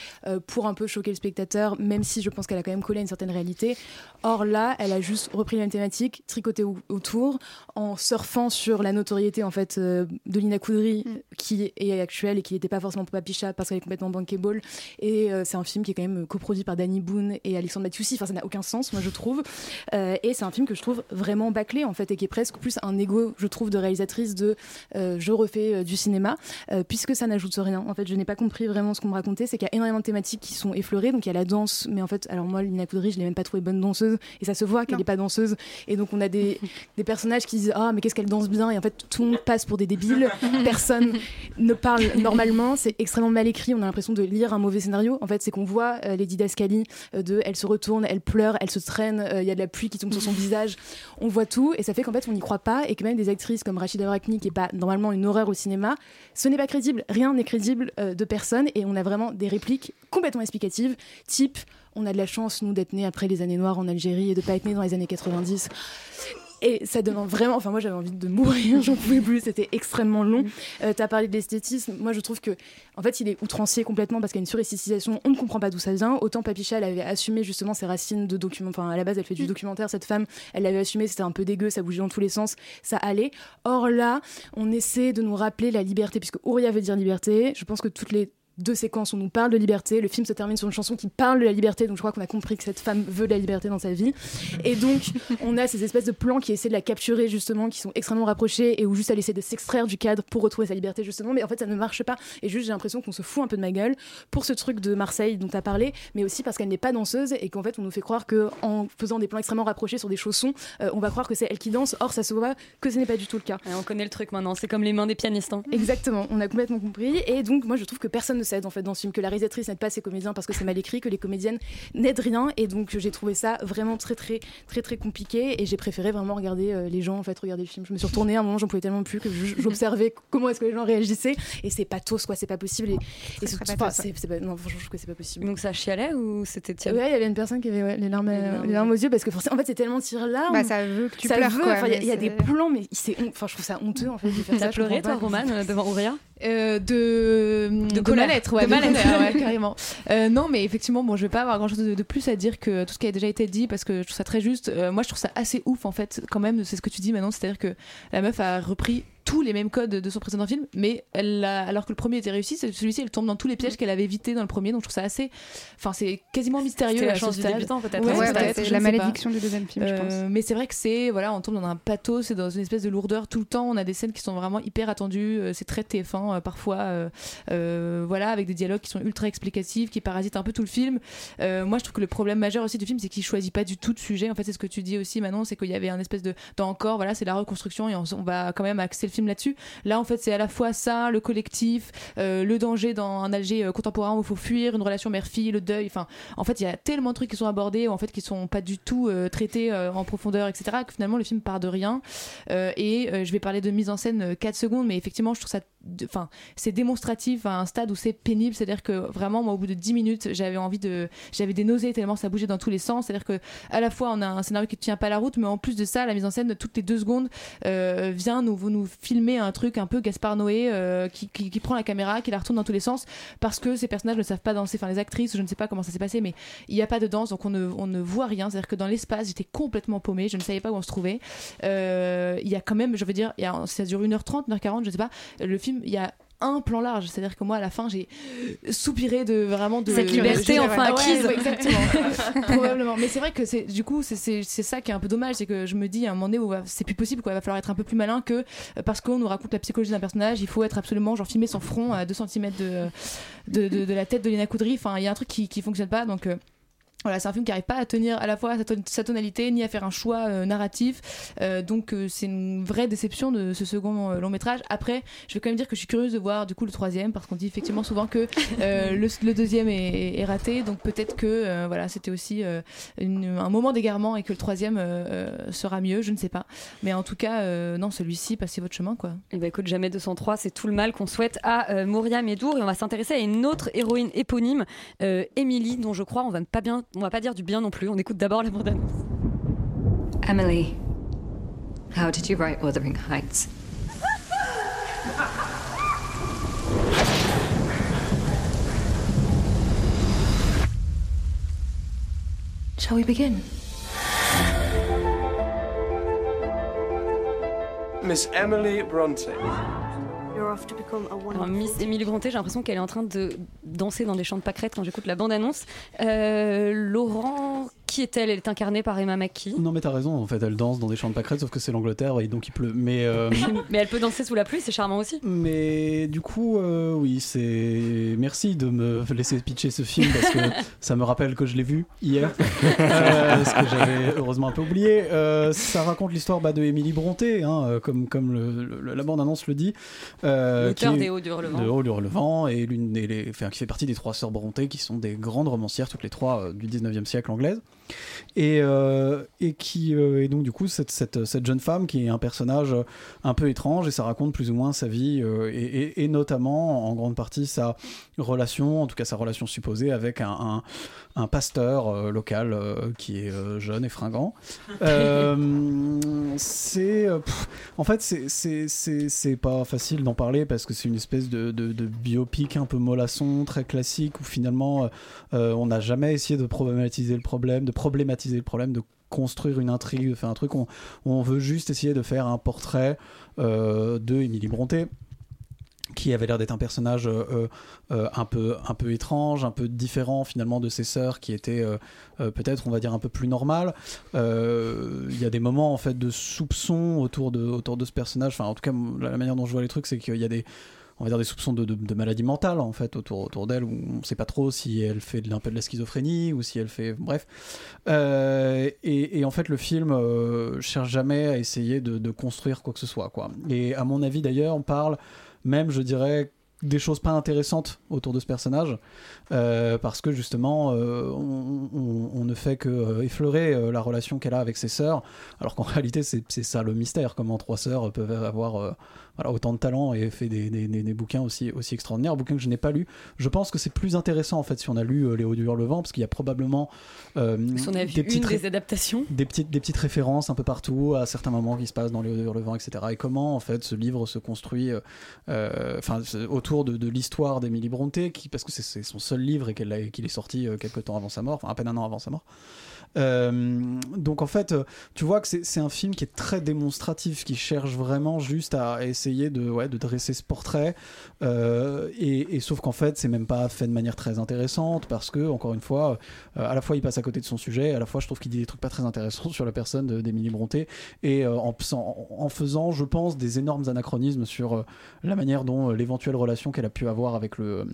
pour un peu choquer le spectateur, même si je pense qu'elle a quand même collé à une certaine réalité. Or là, elle a juste repris la même thématique, tricoté au- autour, en surfant sur la notoriété en fait de Lina Koudry qui est actuelle et qui n'était pas forcément pour Papicha parce qu'elle est complètement bankable. Et euh, c'est un film qui est quand même coproduit par Danny Boone et Alexandre Mathiussi. Enfin, ça n'a aucun sens, moi je trouve. Euh, et c'est un film que je trouve vraiment bâclé en fait et qui est presque plus un ego, je trouve, de réalisatrice de euh, je refais euh, du cinéma, euh, puisque ça n'ajoute rien. En fait, je n'ai pas compris vraiment ce qu'on me racontait. C'est qu'il y a énormément de thématiques qui sont effleurées. Donc il y a la danse, mais en fait, alors moi, Lina Koudry, je l'ai même pas trouvée bonne danseuse et ça se voit qu'elle n'est pas danseuse. Et donc on a des, [laughs] des personnages qui disent ah mais qu'est-ce qu'elle danse bien et en fait tout le monde passe pour des débiles. [laughs] Personne ne parle normalement. C'est extrêmement mal écrit. On a l'impression de lire un mauvais scénario. En fait, c'est qu'on voit euh, les didascalies euh, de elle se retourne, elle pleure, elle se traîne, euh, il y a de la pluie qui tombe sur son [laughs] visage. On voit tout et ça fait qu'en fait on n'y croit pas et que même des actrices comme Rachida Brakni qui est pas normalement une horreur au cinéma, ce n'est pas crédible. Rien n'est crédible de personne et on a vraiment des répliques complètement explicatives, type on a de la chance nous d'être nés après les années noires en Algérie et de pas être nés dans les années 90. Et ça donne vraiment. Enfin, moi, j'avais envie de mourir, [laughs] j'en pouvais plus, c'était extrêmement long. Euh, tu as parlé de l'esthétisme. Moi, je trouve que, en fait, il est outrancier complètement parce qu'il y a une suresthétisation. On ne comprend pas d'où ça vient. Autant Papicha, elle avait assumé justement ses racines de document. Enfin, à la base, elle fait du documentaire, cette femme. Elle l'avait assumé, c'était un peu dégueu, ça bougeait dans tous les sens, ça allait. Or là, on essaie de nous rappeler la liberté, puisque Ouria veut dire liberté. Je pense que toutes les deux séquences où on nous parle de liberté. Le film se termine sur une chanson qui parle de la liberté, donc je crois qu'on a compris que cette femme veut de la liberté dans sa vie. Et donc, on a ces espèces de plans qui essaient de la capturer justement, qui sont extrêmement rapprochés et où juste elle essaie de s'extraire du cadre pour retrouver sa liberté justement. Mais en fait, ça ne marche pas. Et juste, j'ai l'impression qu'on se fout un peu de ma gueule pour ce truc de Marseille dont tu as parlé, mais aussi parce qu'elle n'est pas danseuse et qu'en fait, on nous fait croire que en faisant des plans extrêmement rapprochés sur des chaussons, euh, on va croire que c'est elle qui danse. Or, ça se voit que ce n'est pas du tout le cas.
on connaît le truc maintenant, c'est comme les mains des pianistes. hein.
Exactement, on a complètement compris. Et donc, moi, je trouve que personne ne s'aide en fait dans ce film, que la réalisatrice n'aide pas ses comédiens parce que c'est mal écrit, que les comédiennes n'aident rien. Et donc, j'ai trouvé ça vraiment très, très, très, très compliqué. Et j'ai préféré vraiment regarder euh, les gens en fait regarder le film. Je me suis retournée à un moment, j'en pouvais tellement plus que j'observais [laughs] comment est-ce que les gens réagissaient. Et c'est pathos, quoi, c'est pas possible. Et, et c'est- c'est pas- non, franchement, je trouve que c'est pas possible.
Donc ça chialait ou c'était
Ouais, il y avait une personne qui avait ouais, les, larmes, euh, les larmes aux yeux parce que forcément, en fait, c'est tellement tiré là.
Bah, ça veut que tu
ça
pleures,
enfin, Il y a- y, a des plans, mais enfin, je trouve ça honteux en fait. de faire ça,
pleuré toi,
pas.
Romane, euh, devant Ouria
Euh, de, de, ma lettre, ouais,
De ma lettre.
colère, ouais, carrément. Euh, non, mais effectivement, bon, je vais pas avoir grand chose de, de plus à dire que tout ce qui a déjà été dit parce que je trouve ça très juste. Euh, moi, je trouve ça assez ouf en fait, quand même, c'est ce que tu dis maintenant, c'est-à-dire que la meuf a repris tous les mêmes codes de son précédent film, mais elle alors que le premier était réussi, celui-ci elle tombe dans tous les pièges qu'elle avait évités dans le premier, donc je trouve ça assez, enfin c'est quasiment mystérieux.
La chance du débutant, peut-être.
Ouais,
Ouais,
peut-être,
bah,
c'est la malédiction du deuxième film, je pense.
Euh, mais c'est vrai que c'est voilà, on tombe dans un pathos, c'est dans une espèce de lourdeur tout le temps. On a des scènes qui sont vraiment hyper attendues. euh, c'est très TF1 euh, parfois, euh, euh, voilà, avec des dialogues qui sont ultra explicatifs, qui parasitent un peu tout le film. Euh, moi, je trouve que le problème majeur aussi du film, c'est qu'il choisit pas du tout de sujet. En fait, c'est ce que tu dis aussi, Manon, c'est qu'il y avait un espèce de dans encore, voilà, c'est la reconstruction et on, on va quand même axer le film là-dessus. Là, en fait, c'est à la fois ça, le collectif, euh, le danger dans un Alger euh, contemporain où il faut fuir, une relation mère-fille, le deuil. Enfin, en fait, il y a tellement de trucs qui sont abordés, en fait, qui sont pas du tout euh, traités en profondeur, etc. Que finalement, le film part de rien. Et je vais parler de mise en scène 4 secondes, mais effectivement, je trouve ça, enfin, c'est démonstratif à un stade où c'est pénible. C'est-à-dire que vraiment, moi, au bout de 10 minutes, j'avais envie de, j'avais des nausées tellement ça bougeait dans tous les sens. C'est-à-dire que à la fois, on a un scénario qui ne tient pas la route, mais en plus de ça, la mise en scène toutes les deux secondes vient nous, nous filmer un truc un peu Gaspard Noé euh, qui, qui, prend la caméra, qui la retourne dans tous les sens parce que ces personnages ne savent pas danser, enfin les actrices, je ne sais pas comment ça s'est passé, mais il n'y a pas de danse, donc on ne, on ne voit rien. C'est-à-dire que dans l'espace, j'étais complètement paumée, je ne savais pas où on se trouvait. Euh, Il y a quand même, je veux dire, y a, ça dure 1h30, 1h40, je sais pas. Le film, il y a un plan large, c'est-à-dire que moi à la fin j'ai soupiré de vraiment de
Cette liberté enfin
ouais,
acquise.
ouais, exactement. [laughs] Probablement. Mais c'est vrai que c'est du coup c'est- ça qui est un peu dommage c'est que je me dis à un moment donné où c'est plus possible quoi. Il va falloir être un peu plus malin que euh, parce qu'on nous raconte la psychologie d'un personnage il faut être absolument genre filmer son front à 2 cm de, de, de, de la tête de Lena Koudry enfin il y a un truc qui, qui fonctionne pas donc euh, Voilà, c'est un film qui n'arrive pas à tenir à la fois sa, ton- sa tonalité ni à faire un choix euh, narratif. Euh, donc euh, c'est une vraie déception de ce second euh, long métrage. Après, je vais quand même dire que je suis curieuse de voir du coup le troisième parce qu'on dit effectivement souvent que euh, [laughs] le, le deuxième est, est raté. Donc peut-être que euh, voilà, c'était aussi une- un moment d'égarement et que le troisième sera mieux. Je ne sais pas. Mais en tout cas, non, celui-ci, passez votre chemin quoi.
Et bah écoute, jamais 203, c'est tout le mal qu'on souhaite à Moria Medour. Et on va s'intéresser à une autre héroïne éponyme, Emily, dont je crois on va pas bien, on va pas dire du bien non plus. On écoute d'abord la bande annonce.
Emily, how did you write Wuthering Heights?
Shall we begin?
Miss Emily Bronte.
Alors, Miss Émilie Bronté, j'ai l'impression qu'elle est en train de danser dans des champs de pâquerettes quand j'écoute la bande annonce. Euh, Laurent, qui est-elle? Elle est incarnée par Emma Mackey.
Non, mais t'as raison, en fait, elle danse dans des champs de pâquerettes, sauf que c'est l'Angleterre et donc il pleut. Mais, euh, [laughs]
Mais elle peut danser sous la pluie, c'est charmant aussi.
mais du coup, euh, oui, c'est. Merci de me laisser pitcher ce film parce que ça me rappelle que je l'ai vu hier, [laughs] Euh, ce que j'avais heureusement un peu oublié. Euh, ça raconte l'histoire bah, de Émilie Bronté, hein, comme, comme le- le- la bande-annonce le dit. euh,
L'auteur des Hauts du Relevant.
de Hauts du Relevant, et l'une des, les- enfin, qui fait partie des trois sœurs Bronté, qui sont des grandes romancières, toutes les trois euh, du 19e siècle anglaise. Et, euh, et qui euh, et donc du coup cette, cette, cette jeune femme qui est un personnage un peu étrange et ça raconte plus ou moins sa vie euh, et, notamment en grande partie sa relation en tout cas sa relation supposée avec un, un pasteur euh, local euh, qui est euh, jeune et fringant. [laughs] C'est en fait c'est- pas facile d'en parler parce que c'est une espèce de, de, de biopic un peu mollasson très classique où finalement on n'a jamais essayé de problématiser le problème de problématiser le problème de construire une intrigue de faire un truc. On, on veut juste essayer de faire un portrait de Émilie Bronté qui avait l'air d'être un personnage euh, euh, euh, un peu un peu étrange, un peu différent finalement de ses sœurs qui étaient peut-être on va dire un peu plus normales. Il y a des moments en fait de soupçons autour de autour de ce personnage. Enfin en tout cas la, manière dont je vois les trucs c'est qu'il y a des on va dire des soupçons de, de, de maladie mentale en fait autour, autour d'elle où on sait pas trop si elle fait de, un peu de la schizophrénie ou si elle fait bref et, et en fait le film euh, cherche jamais à essayer de, de construire quoi que ce soit quoi et à mon avis d'ailleurs on parle même je dirais des choses pas intéressantes autour de ce personnage euh, parce que justement euh, on, ne fait que euh, effleurer la relation qu'elle a avec ses sœurs alors qu'en [laughs] réalité c'est ça le mystère comment trois sœurs peuvent avoir voilà, autant de talent et fait des, des- des- des bouquins aussi, aussi extraordinaires, bouquins que je n'ai pas lus. Je pense que c'est plus intéressant en fait si on a lu euh, Les Hauts du Hurlevent parce qu'il y a probablement euh,
Si on a vu
des petites
des adaptations.
des petites, des petites références un peu partout à certains moments qui se passent dans les Hauts du Hurlevent, etc. Et comment en fait ce livre se construit euh, euh, enfin autour de, de l'histoire d'Émilie Bronté, qui, parce que c'est- son seul livre et qu'il est sorti quelques temps avant sa mort, enfin à peine un an avant sa mort. Euh, donc en fait, tu vois que c'est c'est un film qui est très démonstratif, qui cherche vraiment juste à de, dresser ce portrait. Euh, et, et sauf qu'en fait, c'est même pas fait de manière très intéressante parce que, encore une fois, euh, à la fois il passe à côté de son sujet, à la fois je trouve qu'il dit des trucs pas très intéressants sur la personne d'Émilie Bronté et euh, en, faisant, je pense, des énormes anachronismes sur la manière dont l'éventuelle relation qu'elle a pu avoir avec le,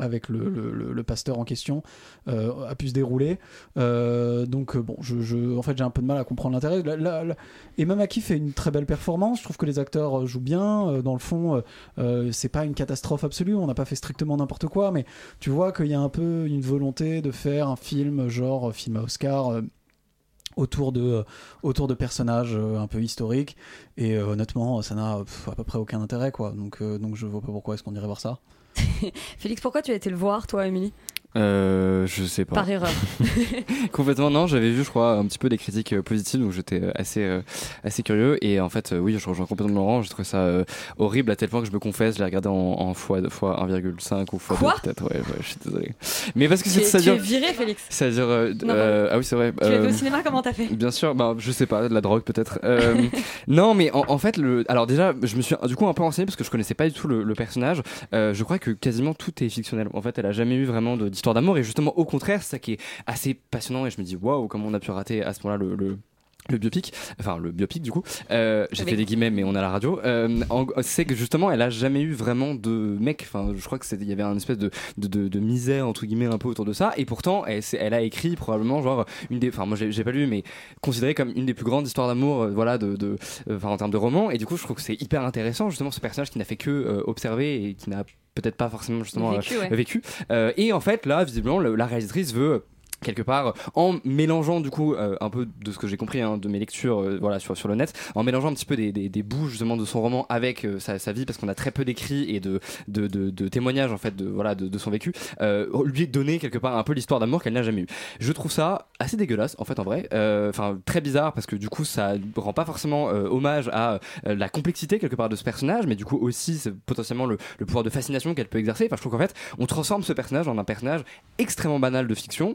avec le, pasteur en question a pu se dérouler. Donc bon, je, en fait j'ai un peu de mal à comprendre l'intérêt. La- Emma Mackey fait une très belle performance. Je trouve que les acteurs jouent bien. Euh, dans le fond, euh, euh, c'est pas une catastrophe absolue. On n'a pas fait strictement n'importe quoi, mais tu vois qu'il y a un peu une volonté de faire un film genre film à Oscar. autour de, autour de personnages un peu historiques et honnêtement ça n'a à peu près aucun intérêt quoi donc, donc je vois pas pourquoi est-ce qu'on irait voir ça [laughs]
Félix, pourquoi tu as été le voir, toi, Émilie?
Euh, je sais pas.
Par erreur. [laughs]
Complètement, non. J'avais vu, je crois, un petit peu des critiques euh, positives, donc j'étais euh, assez, euh, assez curieux. Et en fait, euh, oui, je rejoins complètement Laurent. Je trouve ça euh, horrible à tel point que je me confesse, je l'ai regardé en, en fois, fois 1,5 ou fois
Quoi
2 peut-être. Ouais, ouais, je suis désolé. Mais parce que
Tu
c'est
es-
ça
tu
dure.
es viré, Félix.
Ça dure. euh,
Non,
euh, ah oui, c'est vrai.
Tu
euh,
au cinéma, comment t'as fait?
Bien sûr, bah, je sais pas, de la drogue peut-être. Euh, [laughs] non, mais en, en fait, le, alors déjà, je me suis du coup un peu renseigné parce que je connaissais pas du tout le, le personnage. Euh, je crois que quasiment tout est fictionnel. En fait, elle a jamais eu vraiment de- d'histoire d'amour et justement, au contraire, ça qui est assez passionnant et je me dis waouh, comment on a pu rater à ce moment-là le, le le biopic, enfin le biopic du coup, euh, j'ai fait des guillemets mais on a la radio, euh, c'est que justement elle a jamais eu vraiment de mec, enfin je crois que il y avait un espèce de, de, de- de misère entre guillemets un peu autour de ça. Et pourtant elle, elle a écrit probablement genre une des, enfin moi j'ai pas lu mais considéré comme une des plus grandes histoires d'amour euh, voilà de, de euh, enfin en termes de roman. Et du coup je trouve que c'est hyper intéressant justement ce personnage qui n'a fait que observer et qui n'a peut-être pas forcément justement
Vécu,
euh,
ouais.
vécu. Euh, et en fait là visiblement le- la réalisatrice veut quelque part en mélangeant du coup euh, un peu de ce que j'ai compris hein, de mes lectures euh, voilà sur, sur le net en mélangeant un petit peu des, des, des bouts justement de son roman avec euh, sa, sa vie parce qu'on a très peu d'écrits et de, de, de, témoignages en fait de, voilà, de, son vécu lui donner quelque part un peu l'histoire d'amour qu'elle n'a jamais eu. Je trouve ça assez dégueulasse en fait en vrai enfin très bizarre parce que du coup ça rend pas forcément hommage à la complexité quelque part de ce personnage mais du coup aussi potentiellement le, le pouvoir de fascination qu'elle peut exercer. Enfin je trouve qu'en fait on transforme ce personnage en un personnage extrêmement banal de fiction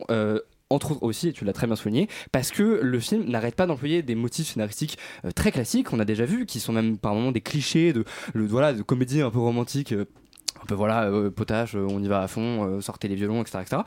entre autres aussi, et tu l'as très bien souligné, parce que le film n'arrête pas d'employer des motifs scénaristiques euh, très classiques, on a déjà vu, qui sont même par moments des clichés de, le, voilà, de comédie un peu romantique. euh, un peu voilà, euh, potache, euh, on y va à fond, sortez les violons, etc. etc.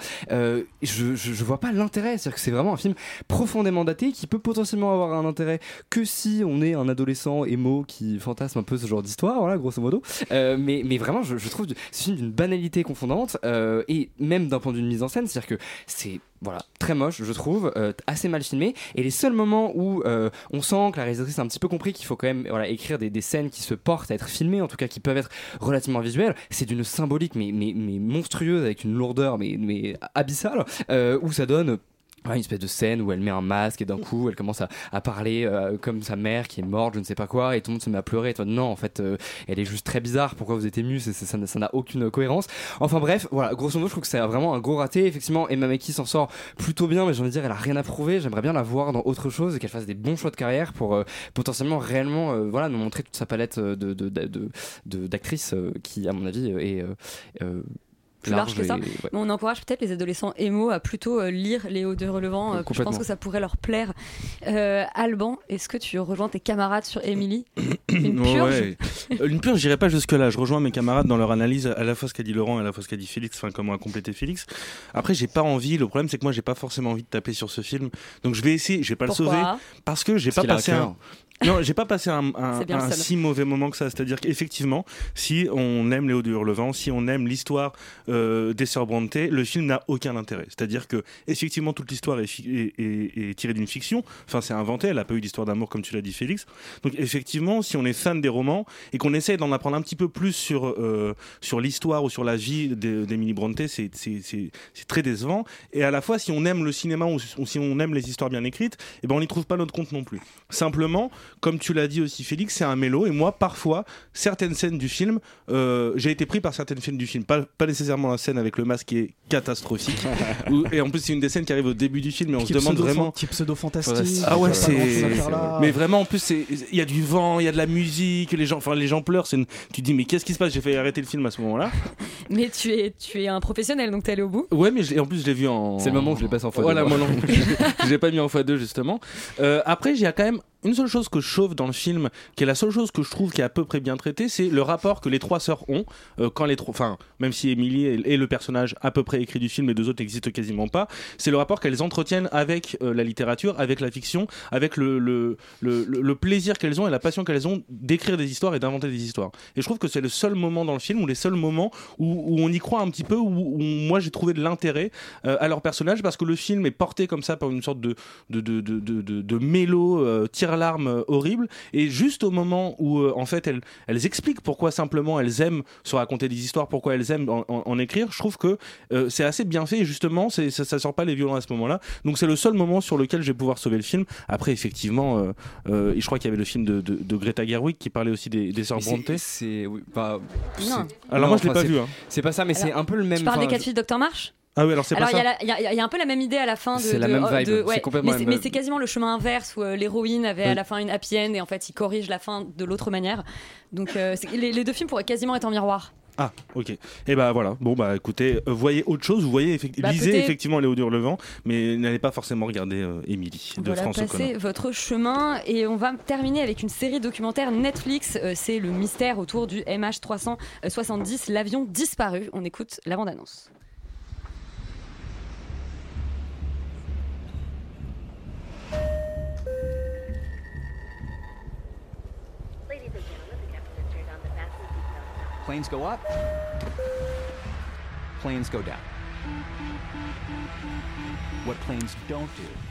Je, je, je vois pas l'intérêt, c'est-à-dire que c'est vraiment un film profondément daté qui peut potentiellement avoir un intérêt que si on est un adolescent émo qui fantasme un peu ce genre d'histoire, voilà, grosso modo. Mais, mais vraiment, je, trouve ce film d'une banalité confondante et même d'un point de vue de mise en scène, c'est-à-dire que c'est voilà très moche, je trouve, euh, assez mal filmé. Et les seuls moments où euh, on sent que la réalisatrice a un petit peu compris qu'il faut quand même écrire des, scènes qui se portent à être filmées, en tout cas qui peuvent être relativement visuelles, c'est d'une symbolique mais, monstrueuse avec une lourdeur mais, abyssale euh, où ça donne une espèce de scène où elle met un masque et d'un coup elle commence à, parler euh, comme sa mère qui est morte, je ne sais pas quoi, et tout le monde se met à pleurer. Et toi, non, en fait, euh, elle est juste très bizarre. Pourquoi vous êtes ému Ça n'a- aucune cohérence. Enfin bref, voilà, grosso modo, je trouve que c'est vraiment un gros raté. Effectivement, Emma Mackey s'en sort plutôt bien, mais j'ai envie de dire, elle a rien à prouver. J'aimerais bien la voir dans autre chose et qu'elle fasse des bons choix de carrière pour euh, potentiellement réellement euh, voilà, nous montrer toute sa palette euh, de, de, euh, qui, à mon avis, euh, est.
plus large que ça.
et- ouais.
Mais on encourage peut-être les adolescents émo à plutôt euh, lire les hauts de relevant. euh, je pense que ça pourrait leur plaire. Euh, Alban, est-ce que tu rejoins tes camarades sur Emily [coughs] Une purge
Ouais. Une purge, j'irai pas jusque-là. Je rejoins mes camarades dans leur analyse, à la fois ce qu'a dit Laurent et à la fois ce qu'a dit Félix, enfin comment a complété Félix. Après, j'ai pas envie. Le problème, c'est que moi, j'ai pas forcément envie de taper sur ce film. Donc, je vais essayer. Je vais pas
Pourquoi
le sauver parce que j'ai pas passé un. Non, j'ai pas passé un, un- un si mauvais moment que ça. C'est-à-dire qu'effectivement, si on aime Léo de Hurlevent, si on aime l'histoire euh, des sœurs Brontë, le film n'a aucun intérêt. C'est-à-dire que effectivement, toute l'histoire est, est- est- est tirée d'une fiction. Enfin, c'est inventé. Elle a pas eu d'histoire d'amour comme tu l'as dit, Félix. Donc, effectivement, si on est fan des romans et qu'on essaie d'en apprendre un petit peu plus sur euh, sur l'histoire ou sur la vie de- d'Emily Brontë, c'est très décevant. Et à la fois, si on aime le cinéma ou, ou si on aime les histoires bien écrites, eh ben on n'y trouve pas notre compte non plus. Simplement, comme tu l'as dit aussi, Félix, c'est un mélo. Et moi, parfois, certaines scènes du film, euh, j'ai été pris par certaines scènes du film. Pas, pas nécessairement la scène avec le masque qui est catastrophique. [laughs] Où- et en plus, c'est une des scènes qui arrive au début du film et on se demande vraiment.
qui pseudo-fantastique.
Ah ouais, c'est. Mais vraiment, en plus, il y a du vent, il y a de la musique, les gens, enfin, les gens pleurent. une- Tu te dis, mais qu'est-ce qui se passe? J'ai fait arrêter le film à ce moment-là. [laughs]
Mais tu es, tu es un professionnel, donc t'es allé au bout?
Ouais, mais je en plus, je l'ai vu en.
C'est le moment où je l'ai passé en x2,
Voilà,
moi.
non [laughs] je l'ai pas mis en x2, justement. Euh, après, il y a quand même une seule chose que je chauffe dans le film, qui est la seule chose que je trouve qui est à peu près bien traitée, c'est le rapport que les trois sœurs ont euh, quand les trois, enfin, même si Emily est, le personnage à peu près écrit du film, les deux autres n'existent quasiment pas, c'est le rapport qu'elles entretiennent avec euh, la littérature, avec la fiction, avec le, le, le, plaisir qu'elles ont et la passion qu'elles ont d'écrire des histoires et d'inventer des histoires. Et je trouve que c'est le seul moment dans le film, ou les seuls moments où, où on y croit un petit peu, où, où moi j'ai trouvé de l'intérêt euh, à leur personnage, parce que le film est porté comme ça par une sorte de, de, de, de, de, de- tire-larme euh, horrible, et juste au moment où euh, en fait elles, elles expliquent pourquoi simplement elles aiment se raconter des histoires, pourquoi elles aiment en, en- en écrire, je trouve que euh, c'est assez bien fait, et justement c'est, ça, ça sort pas les violons à ce moment-là, donc c'est le seul moment sur lequel je vais pouvoir sauver le film. Après effectivement, euh, euh, et je crois qu'il y avait le film de, de, de Greta Gerwig qui parlait aussi des, des sœurs Brontë.
C'est oui,
Non.
Alors moi, je l'ai
enfin,
pas vu, hein.
C'est pas ça, mais c'est un peu le même.
Tu parles des quatre filles de Dr March
Ah oui, alors c'est
Alors, il y,
ça.
a la- il y a- il y a un peu la même idée à la fin de.
C'est la
de-
même
de-
vibe,
de-
c'est
ouais.
complètement
Mais
la
c'est-
même
mais
vibe.
c'est quasiment le chemin inverse où euh, l'héroïne avait à
Oui.
la fin une happy end et en fait il corrige la fin de l'autre manière. Donc euh, c'est- les, les deux films pourraient quasiment être en miroir.
Ah, ok. Et bah voilà. Bon bah écoutez, euh, voyez autre chose. Vous voyez effect-
Bah,
lisez
peut-être-
effectivement Léo Durlevent, mais n'allez pas forcément regarder euh, Émilie de
voilà,
France
passez votre chemin et on va terminer avec une série documentaire Netflix. Euh, c'est le mystère autour du MH370, l'avion disparu. On écoute la bande-annonce.
Planes go up, planes go down. What planes don't do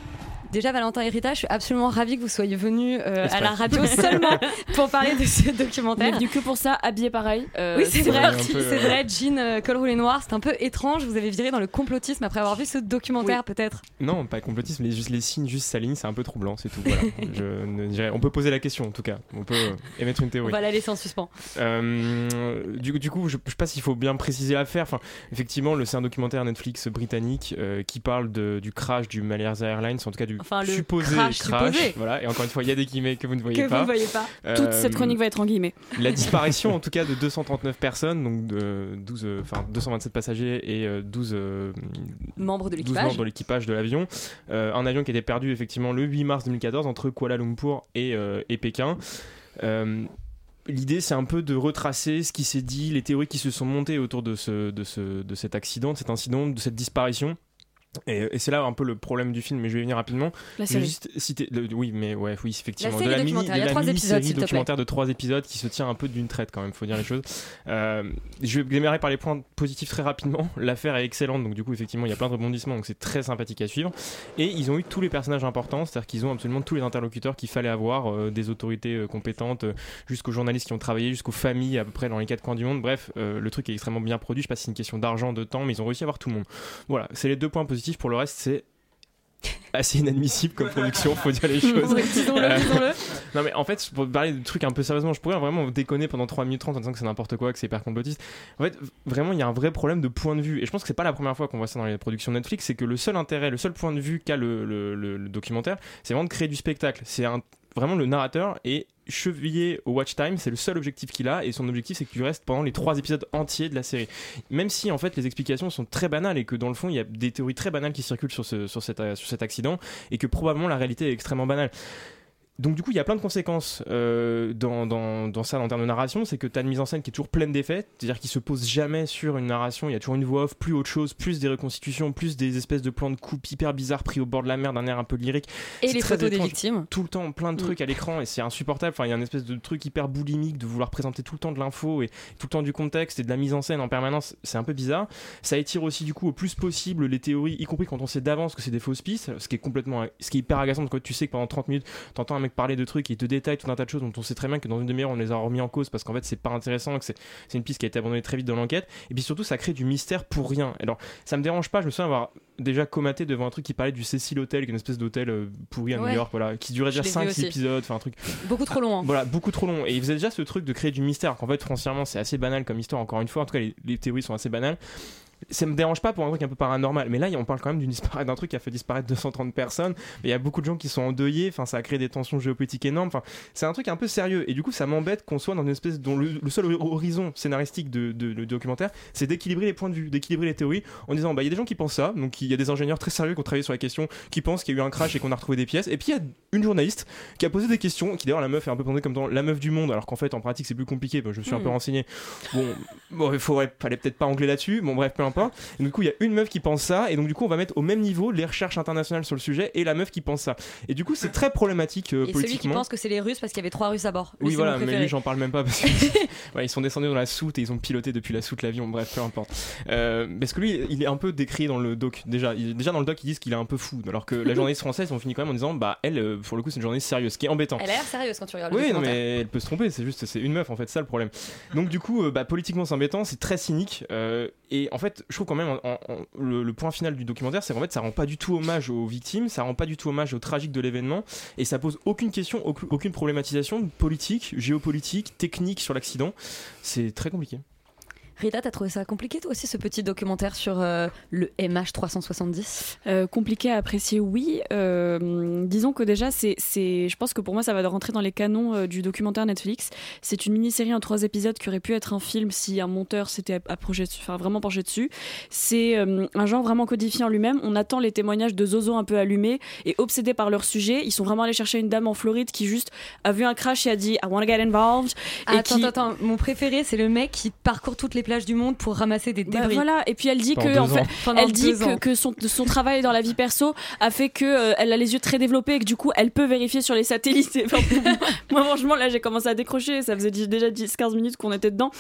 Déjà, Valentin et Rita, je suis absolument ravie que vous soyez venus euh, à la radio [laughs] seulement pour parler de ce
On
documentaire.
venu que pour ça, habillé pareil. Euh,
oui, c'est vrai, c'est vrai. Jean, euh, col roulé noir, c'est un peu étrange. Vous avez viré dans le complotisme après avoir vu ce documentaire, peut-être.
Non, pas complotisme, mais juste les signes juste s'alignent, c'est un peu troublant, c'est tout. Voilà. [laughs] Je ne dirais- on peut poser la question en tout cas, on peut euh, émettre une
On
théorie.
va la laisser en suspens.
Euh, du, coup- du coup, je, je sais pas s'il faut bien préciser l'affaire. Enfin, effectivement, le- c'est un documentaire Netflix britannique euh, qui parle de- du crash du Malaysia Airlines, en tout cas du
Enfin, le
supposé
crash supposé.
Voilà, et encore une fois, il y a des guillemets que vous ne voyez
Que vous
pas.
ne voyez pas.
Toute
Euh,
cette chronique va être en guillemets. [laughs]
La disparition, en tout cas, de 239 personnes, donc de 12, euh, enfin 227 passagers et euh, 12 euh,
Membres de
12
l'équipage.
membres de l'équipage de l'avion. Euh, un avion qui était perdu effectivement le 8 mars 2014 entre Kuala Lumpur et, euh, et Pékin. Euh, L'idée, c'est un peu de retracer ce qui s'est dit, les théories qui se sont montées autour de, ce, de, ce, de cet accident, de cet incident, de cette disparition. Et, et c'est là un peu le problème du film, mais je vais y venir rapidement.
La série.
juste citer, le- oui, mais ouais, oui, effectivement,
La
de
série
la mini, de la
épisodes,
documentaire de trois épisodes qui se tient un peu d'une traite quand même, faut dire les choses. Euh, je vais démarrer par les points positifs très rapidement. L'affaire est excellente, donc du coup effectivement il y a plein de rebondissements, donc c'est très sympathique à suivre. Et ils ont eu tous les personnages importants, c'est-à-dire qu'ils ont absolument tous les interlocuteurs qu'il fallait avoir, euh, des autorités euh, compétentes, jusqu'aux journalistes qui ont travaillé, jusqu'aux familles à peu près dans les quatre coins du monde. Bref, le truc est extrêmement bien produit. Je sais pas si c'est une question d'argent, de temps, mais ils ont réussi à avoir tout le monde. Voilà, c'est les deux points positifs. Pour le reste, c'est assez inadmissible comme production, faut dire les [laughs] choses.
Disons-le,
Euh,
disons-le. [laughs]
Non mais en fait, pour parler de trucs un peu sérieusement, je pourrais vraiment déconner pendant 3 minutes 30 en disant que c'est n'importe quoi, que c'est hyper complotiste. En fait, vraiment, il y a un vrai problème de point de vue. Et je pense que c'est pas la première fois qu'on voit ça dans les productions Netflix, c'est que le seul intérêt, le seul point de vue qu'a le, le- le- le documentaire, c'est vraiment de créer du spectacle. C'est un- vraiment le narrateur est chevillé au watch time, c'est le seul objectif qu'il a, et son objectif c'est que tu restes pendant les trois épisodes entiers de la série. Même si en fait les explications sont très banales et que dans le fond il y a des théories très banales qui circulent sur, ce, sur, cet, euh, sur cet accident, et que probablement la réalité est extrêmement banale. Donc du coup, il y a plein de conséquences euh, dans, dans, dans ça en termes de narration, c'est que tu as une mise en scène qui est toujours pleine d'effets, c'est-à-dire qu'il se pose jamais sur une narration, il y a toujours une voix off, plus autre chose, plus des reconstitutions, plus des espèces de plans de coupe hyper bizarres pris au bord de la mer d'un air un peu lyrique.
Et les photos des
étrange.
victimes.
Tout le temps, plein de
Mm.
trucs à l'écran et c'est insupportable. Enfin, il y a une espèce de truc hyper boulimique de vouloir présenter tout le temps de l'info et tout le temps du contexte et de la mise en scène en permanence. C'est un peu bizarre. Ça étire aussi du coup au plus possible les théories, y compris quand on sait d'avance que c'est des fausses pistes, ce qui est complètement, ce qui est hyper agaçant quand tu sais que pendant 30 minutes, t'entends un mec parler de trucs et il te détaille tout un tas de choses dont on sait très bien que dans une demi-heure on les a remis en cause parce qu'en fait c'est pas intéressant, que c'est une piste qui a été abandonnée très vite dans l'enquête. Et puis surtout ça crée du mystère pour rien. Alors ça me dérange pas, je me souviens avoir déjà comaté devant un truc qui parlait du Cecil Hotel, qui est une espèce d'hôtel euh, pourri à
Ouais.
New York, voilà, qui durait déjà
l'ai vu
5-6
aussi.
épisodes, enfin un truc.
Beaucoup trop long. hein.
Voilà, beaucoup trop long. Et il faisait déjà ce truc de créer du mystère. Qu'en fait, foncièrement, c'est assez banal comme histoire, encore une fois. En tout cas, les, les théories sont assez banales. Ça me dérange pas pour un truc un peu paranormal. Mais là, on parle quand même d'une d'un truc qui a fait disparaître 230 personnes. Mais il y a beaucoup de gens qui sont endeuillés. Enfin, ça a créé des tensions géopolitiques énormes. Enfin, c'est un truc un peu sérieux. Et du coup, ça m'embête qu'on soit dans une espèce dont le, le seul horizon scénaristique de, de- de documentaire, c'est d'équilibrer les points de vue, d'équilibrer les théories en disant, bah, il y a des gens qui pensent ça. Donc, il y a des ingénieurs très sérieux qui ont travaillé sur la question, qui pensent qu'il y a eu un crash et qu'on a retrouvé des pièces. Et puis, il y a une journaliste qui a posé des questions, qui d'ailleurs, la meuf est un peu présentée comme dans la meuf du monde, alors qu'en fait, en pratique, c'est plus compliqué. Bah, je me suis un
Hmm.
peu renseigné. Bon, bon il faudrait, fallait peut-être pas angler là-dessus. Bon, bref, peu importe. Et du coup, il y a une meuf qui pense ça, et donc du coup, on va mettre au même niveau les recherches internationales sur le sujet et la meuf qui pense ça. Et du coup, c'est très problématique euh,
Et celui qui
politiquement.
pense que c'est les Russes parce qu'il y avait trois Russes à bord. Lui,
Oui, voilà, mais lui, j'en parle même pas parce que [laughs] Ouais, ils sont descendus dans la soute et ils ont piloté depuis la soute l'avion. Bref, peu importe. Euh, parce que lui, il est un peu décrit dans le doc. Déjà, il- déjà dans le doc, ils disent qu'il est un peu fou, alors que la [laughs] journaliste française, on finit quand même en disant, bah elle, euh, pour le coup, c'est une journaliste sérieuse, ce qui est embêtant.
Elle a l'air sérieuse quand tu regardes le
Oui, non, mais elle peut se tromper, c'est juste, c'est une meuf en fait, ça le problème. Donc, du coup, euh, bah, politiquement, c'est embêtant, c'est très cynique. euh, et en fait, je trouve quand même, le, le point final du documentaire, c'est qu'en fait, ça rend pas du tout hommage aux victimes, ça rend pas du tout hommage au tragique de l'événement, et ça pose aucune question, aucune problématisation politique, géopolitique, technique sur l'accident. C'est très compliqué.
Rita, t'as trouvé ça compliqué toi aussi ce petit documentaire sur euh, le MH370
Euh, compliqué à apprécier, oui. Euh, disons que déjà, c'est, c'est, je pense que pour moi, ça va rentrer dans les canons euh, du documentaire Netflix. C'est une mini-série en trois épisodes qui aurait pu être un film si un monteur s'était approché, enfin, vraiment penché dessus. C'est un genre vraiment codifié en lui-même. On attend les témoignages de Zozo un peu allumés et obsédés par leur sujet. Ils sont vraiment allés chercher une dame en Floride qui juste a vu un crash et a dit I want to get involved. et
Attends,
qui...
attends, attends, mon préféré c'est le mec qui parcourt toutes les plages du monde pour ramasser des
Bah
débris.
voilà, et puis elle dit
Pendant
que, en fait, elle dit que, que son, son travail dans la vie perso a fait que euh, elle a les yeux très développés et que du coup elle peut vérifier sur les satellites. [laughs] Enfin, moi franchement là j'ai commencé à décrocher, ça faisait déjà 10-15 minutes qu'on était dedans.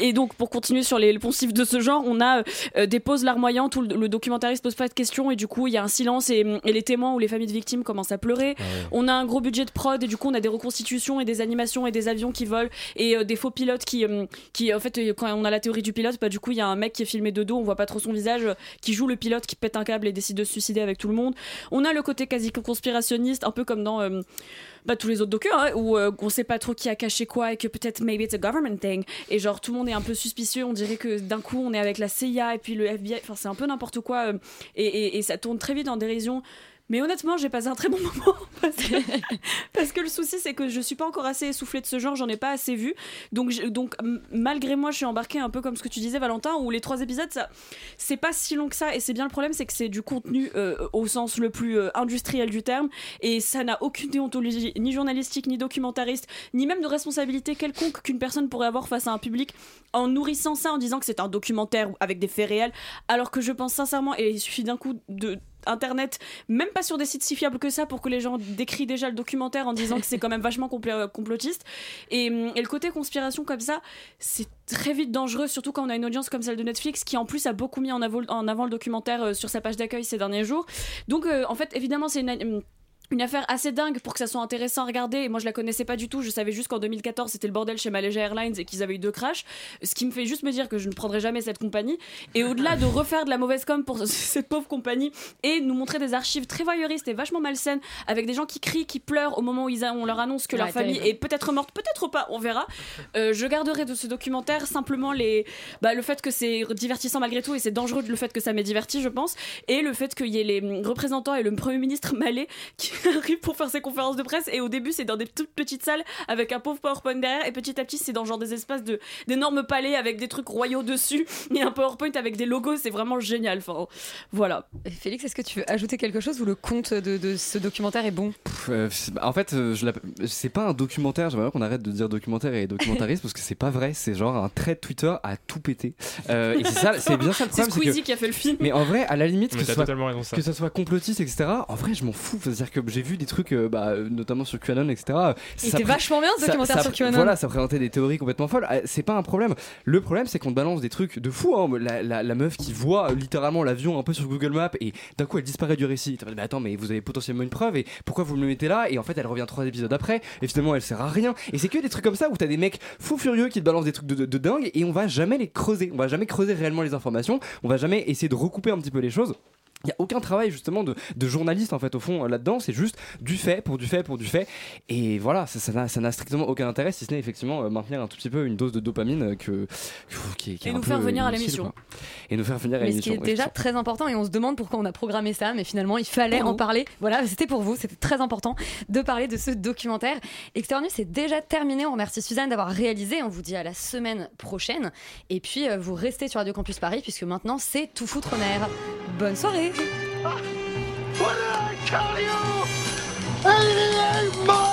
Et donc pour continuer sur les poncifs de ce genre, on a euh, des pauses larmoyantes où le, le documentariste pose pas de questions et du coup il y a un silence et, et les témoins ou les familles de victimes commencent à pleurer. On a un gros budget de prod et du coup on a des reconstitutions et des animations et des avions qui volent et euh, des faux pilotes qui, euh, qui en fait euh, quand on a la théorie du pilote, bah, du coup il y a un mec qui est filmé de dos, on voit pas trop son visage, qui joue le pilote qui pète un câble et décide de se suicider avec tout le monde. On a le côté quasi conspirationniste, un peu comme dans euh, bah, tous les autres docus, hein, où euh, on sait pas trop qui a caché quoi et que peut-être maybe it's a government thing. Et genre tout le monde est un peu suspicieux, on dirait que d'un coup on est avec la CIA et puis le FBI, enfin c'est un peu n'importe quoi euh, et ça tourne très vite en dérision. Mais honnêtement, j'ai passé un très bon [laughs] moment parce que, le souci c'est que je suis pas encore assez essoufflée de ce genre, j'en ai pas assez vu. Donc, donc malgré moi, je suis embarquée un peu comme ce que tu disais, Valentin, où les trois épisodes, c'est pas si long que ça. Et c'est bien le problème, c'est que c'est du contenu euh, au sens le plus euh, industriel du terme, et ça n'a aucune déontologie, ni journalistique, ni documentariste, ni même de responsabilité quelconque qu'une personne pourrait avoir face à un public en nourrissant ça, en disant que c'est un documentaire avec des faits réels, alors que je pense sincèrement, et il suffit d'un coup de internet, même pas sur des sites si fiables que ça pour que les gens décrient déjà le documentaire en disant que c'est quand même vachement compl- complotiste. Et, hum, et le côté conspiration comme ça c'est très vite dangereux surtout quand on a une audience comme celle de Netflix qui en plus a beaucoup mis en avant, en avant le documentaire euh, sur sa page d'accueil ces derniers jours. Donc euh, en fait évidemment c'est une hum, une affaire assez dingue pour que ça soit intéressant à regarder. Et moi, je la connaissais pas du tout. Je savais juste qu'en 2014, c'était le bordel chez Malaysia Airlines et qu'ils avaient eu deux crashs. Ce qui me fait juste me dire que je ne prendrai jamais cette compagnie. Et au-delà de refaire de la mauvaise com pour [laughs] cette pauvre compagnie et nous montrer des archives très voyeuristes et vachement malsaines avec des gens qui crient, qui pleurent au moment où ils a- on leur annonce que
Ouais,
leur famille est peut-être morte, peut-être pas, on verra. Euh, je garderai de ce documentaire simplement les, bah, le fait que c'est divertissant malgré tout et c'est dangereux le fait que ça m'ait diverti, je pense, et le fait qu'il y ait les représentants et le premier ministre malais qui [laughs] arrivent pour faire ses conférences de presse et au début c'est dans des toutes petites salles avec un pauvre PowerPoint derrière et petit à petit c'est dans genre des espaces de d'énormes palais avec des trucs royaux dessus [laughs] et un PowerPoint avec des logos, c'est vraiment génial. Enfin, voilà.
Félix, est-ce que tu veux ajouter quelque chose ou le compte de, de ce documentaire est bon?
Pff, euh, bah, en fait, euh, je c'est pas un documentaire. J'aimerais bien qu'on arrête de dire documentaire et documentariste [laughs] parce que c'est pas vrai. C'est genre un trait de Twitter à tout péter. Euh, et c'est ça, c'est bien ça le
C'est
problème. c'est
Squeezie
que-
qui a fait le film.
Mais en vrai, à la limite, que ce, soit,
raison,
que ça soit complotiste, etc. En vrai, je m'en fous. C'est-à-dire que j'ai vu des trucs, euh, bah, euh, notamment sur QAnon, etc.
Il
Ça
était
pré-
vachement bien, ce
ça-
documentaire
ça-
sur QAnon.
Voilà, ça présentait des théories complètement folles. Euh, C'est pas un problème. Le problème, c'est qu'on te balance des trucs de fou. hein. La, la- la meuf qui voit littéralement l'avion un peu sur Google Maps et d'un coup elle disparaît du récit. Mais attends, mais vous avez potentiellement une preuve et pourquoi vous me le mettez là? Et en fait, elle revient trois épisodes après et finalement elle sert à rien. Et c'est que des trucs comme ça où t'as des mecs fous furieux qui te balancent des trucs de, de- de dingue et on va jamais les creuser. On va jamais creuser réellement les informations. On va jamais essayer de recouper un petit peu les choses. Il n'y a aucun travail justement de, de journaliste en fait au fond euh, là-dedans, c'est juste du fait pour du fait pour du fait. Et voilà, ça n'a ça strictement aucun intérêt si ce n'est effectivement euh, maintenir un tout petit peu une dose de dopamine euh, que, qui qui est
Et
un
nous
peu
faire venir à l'émission.
Et nous faire venir à
Mais ce qui
l'émission.
est déjà très important et on se demande pourquoi on a programmé ça, mais finalement il fallait
Pour
en parler. Voilà, c'était pour vous, c'était très important de parler de ce documentaire. Nuit, c'est déjà terminé. On remercie Suzanne d'avoir réalisé. On vous dit à la semaine prochaine. Et puis vous restez sur Radio Campus Paris puisque maintenant c'est tout foutre en air. Bonne soirée.
What did I tell you? 88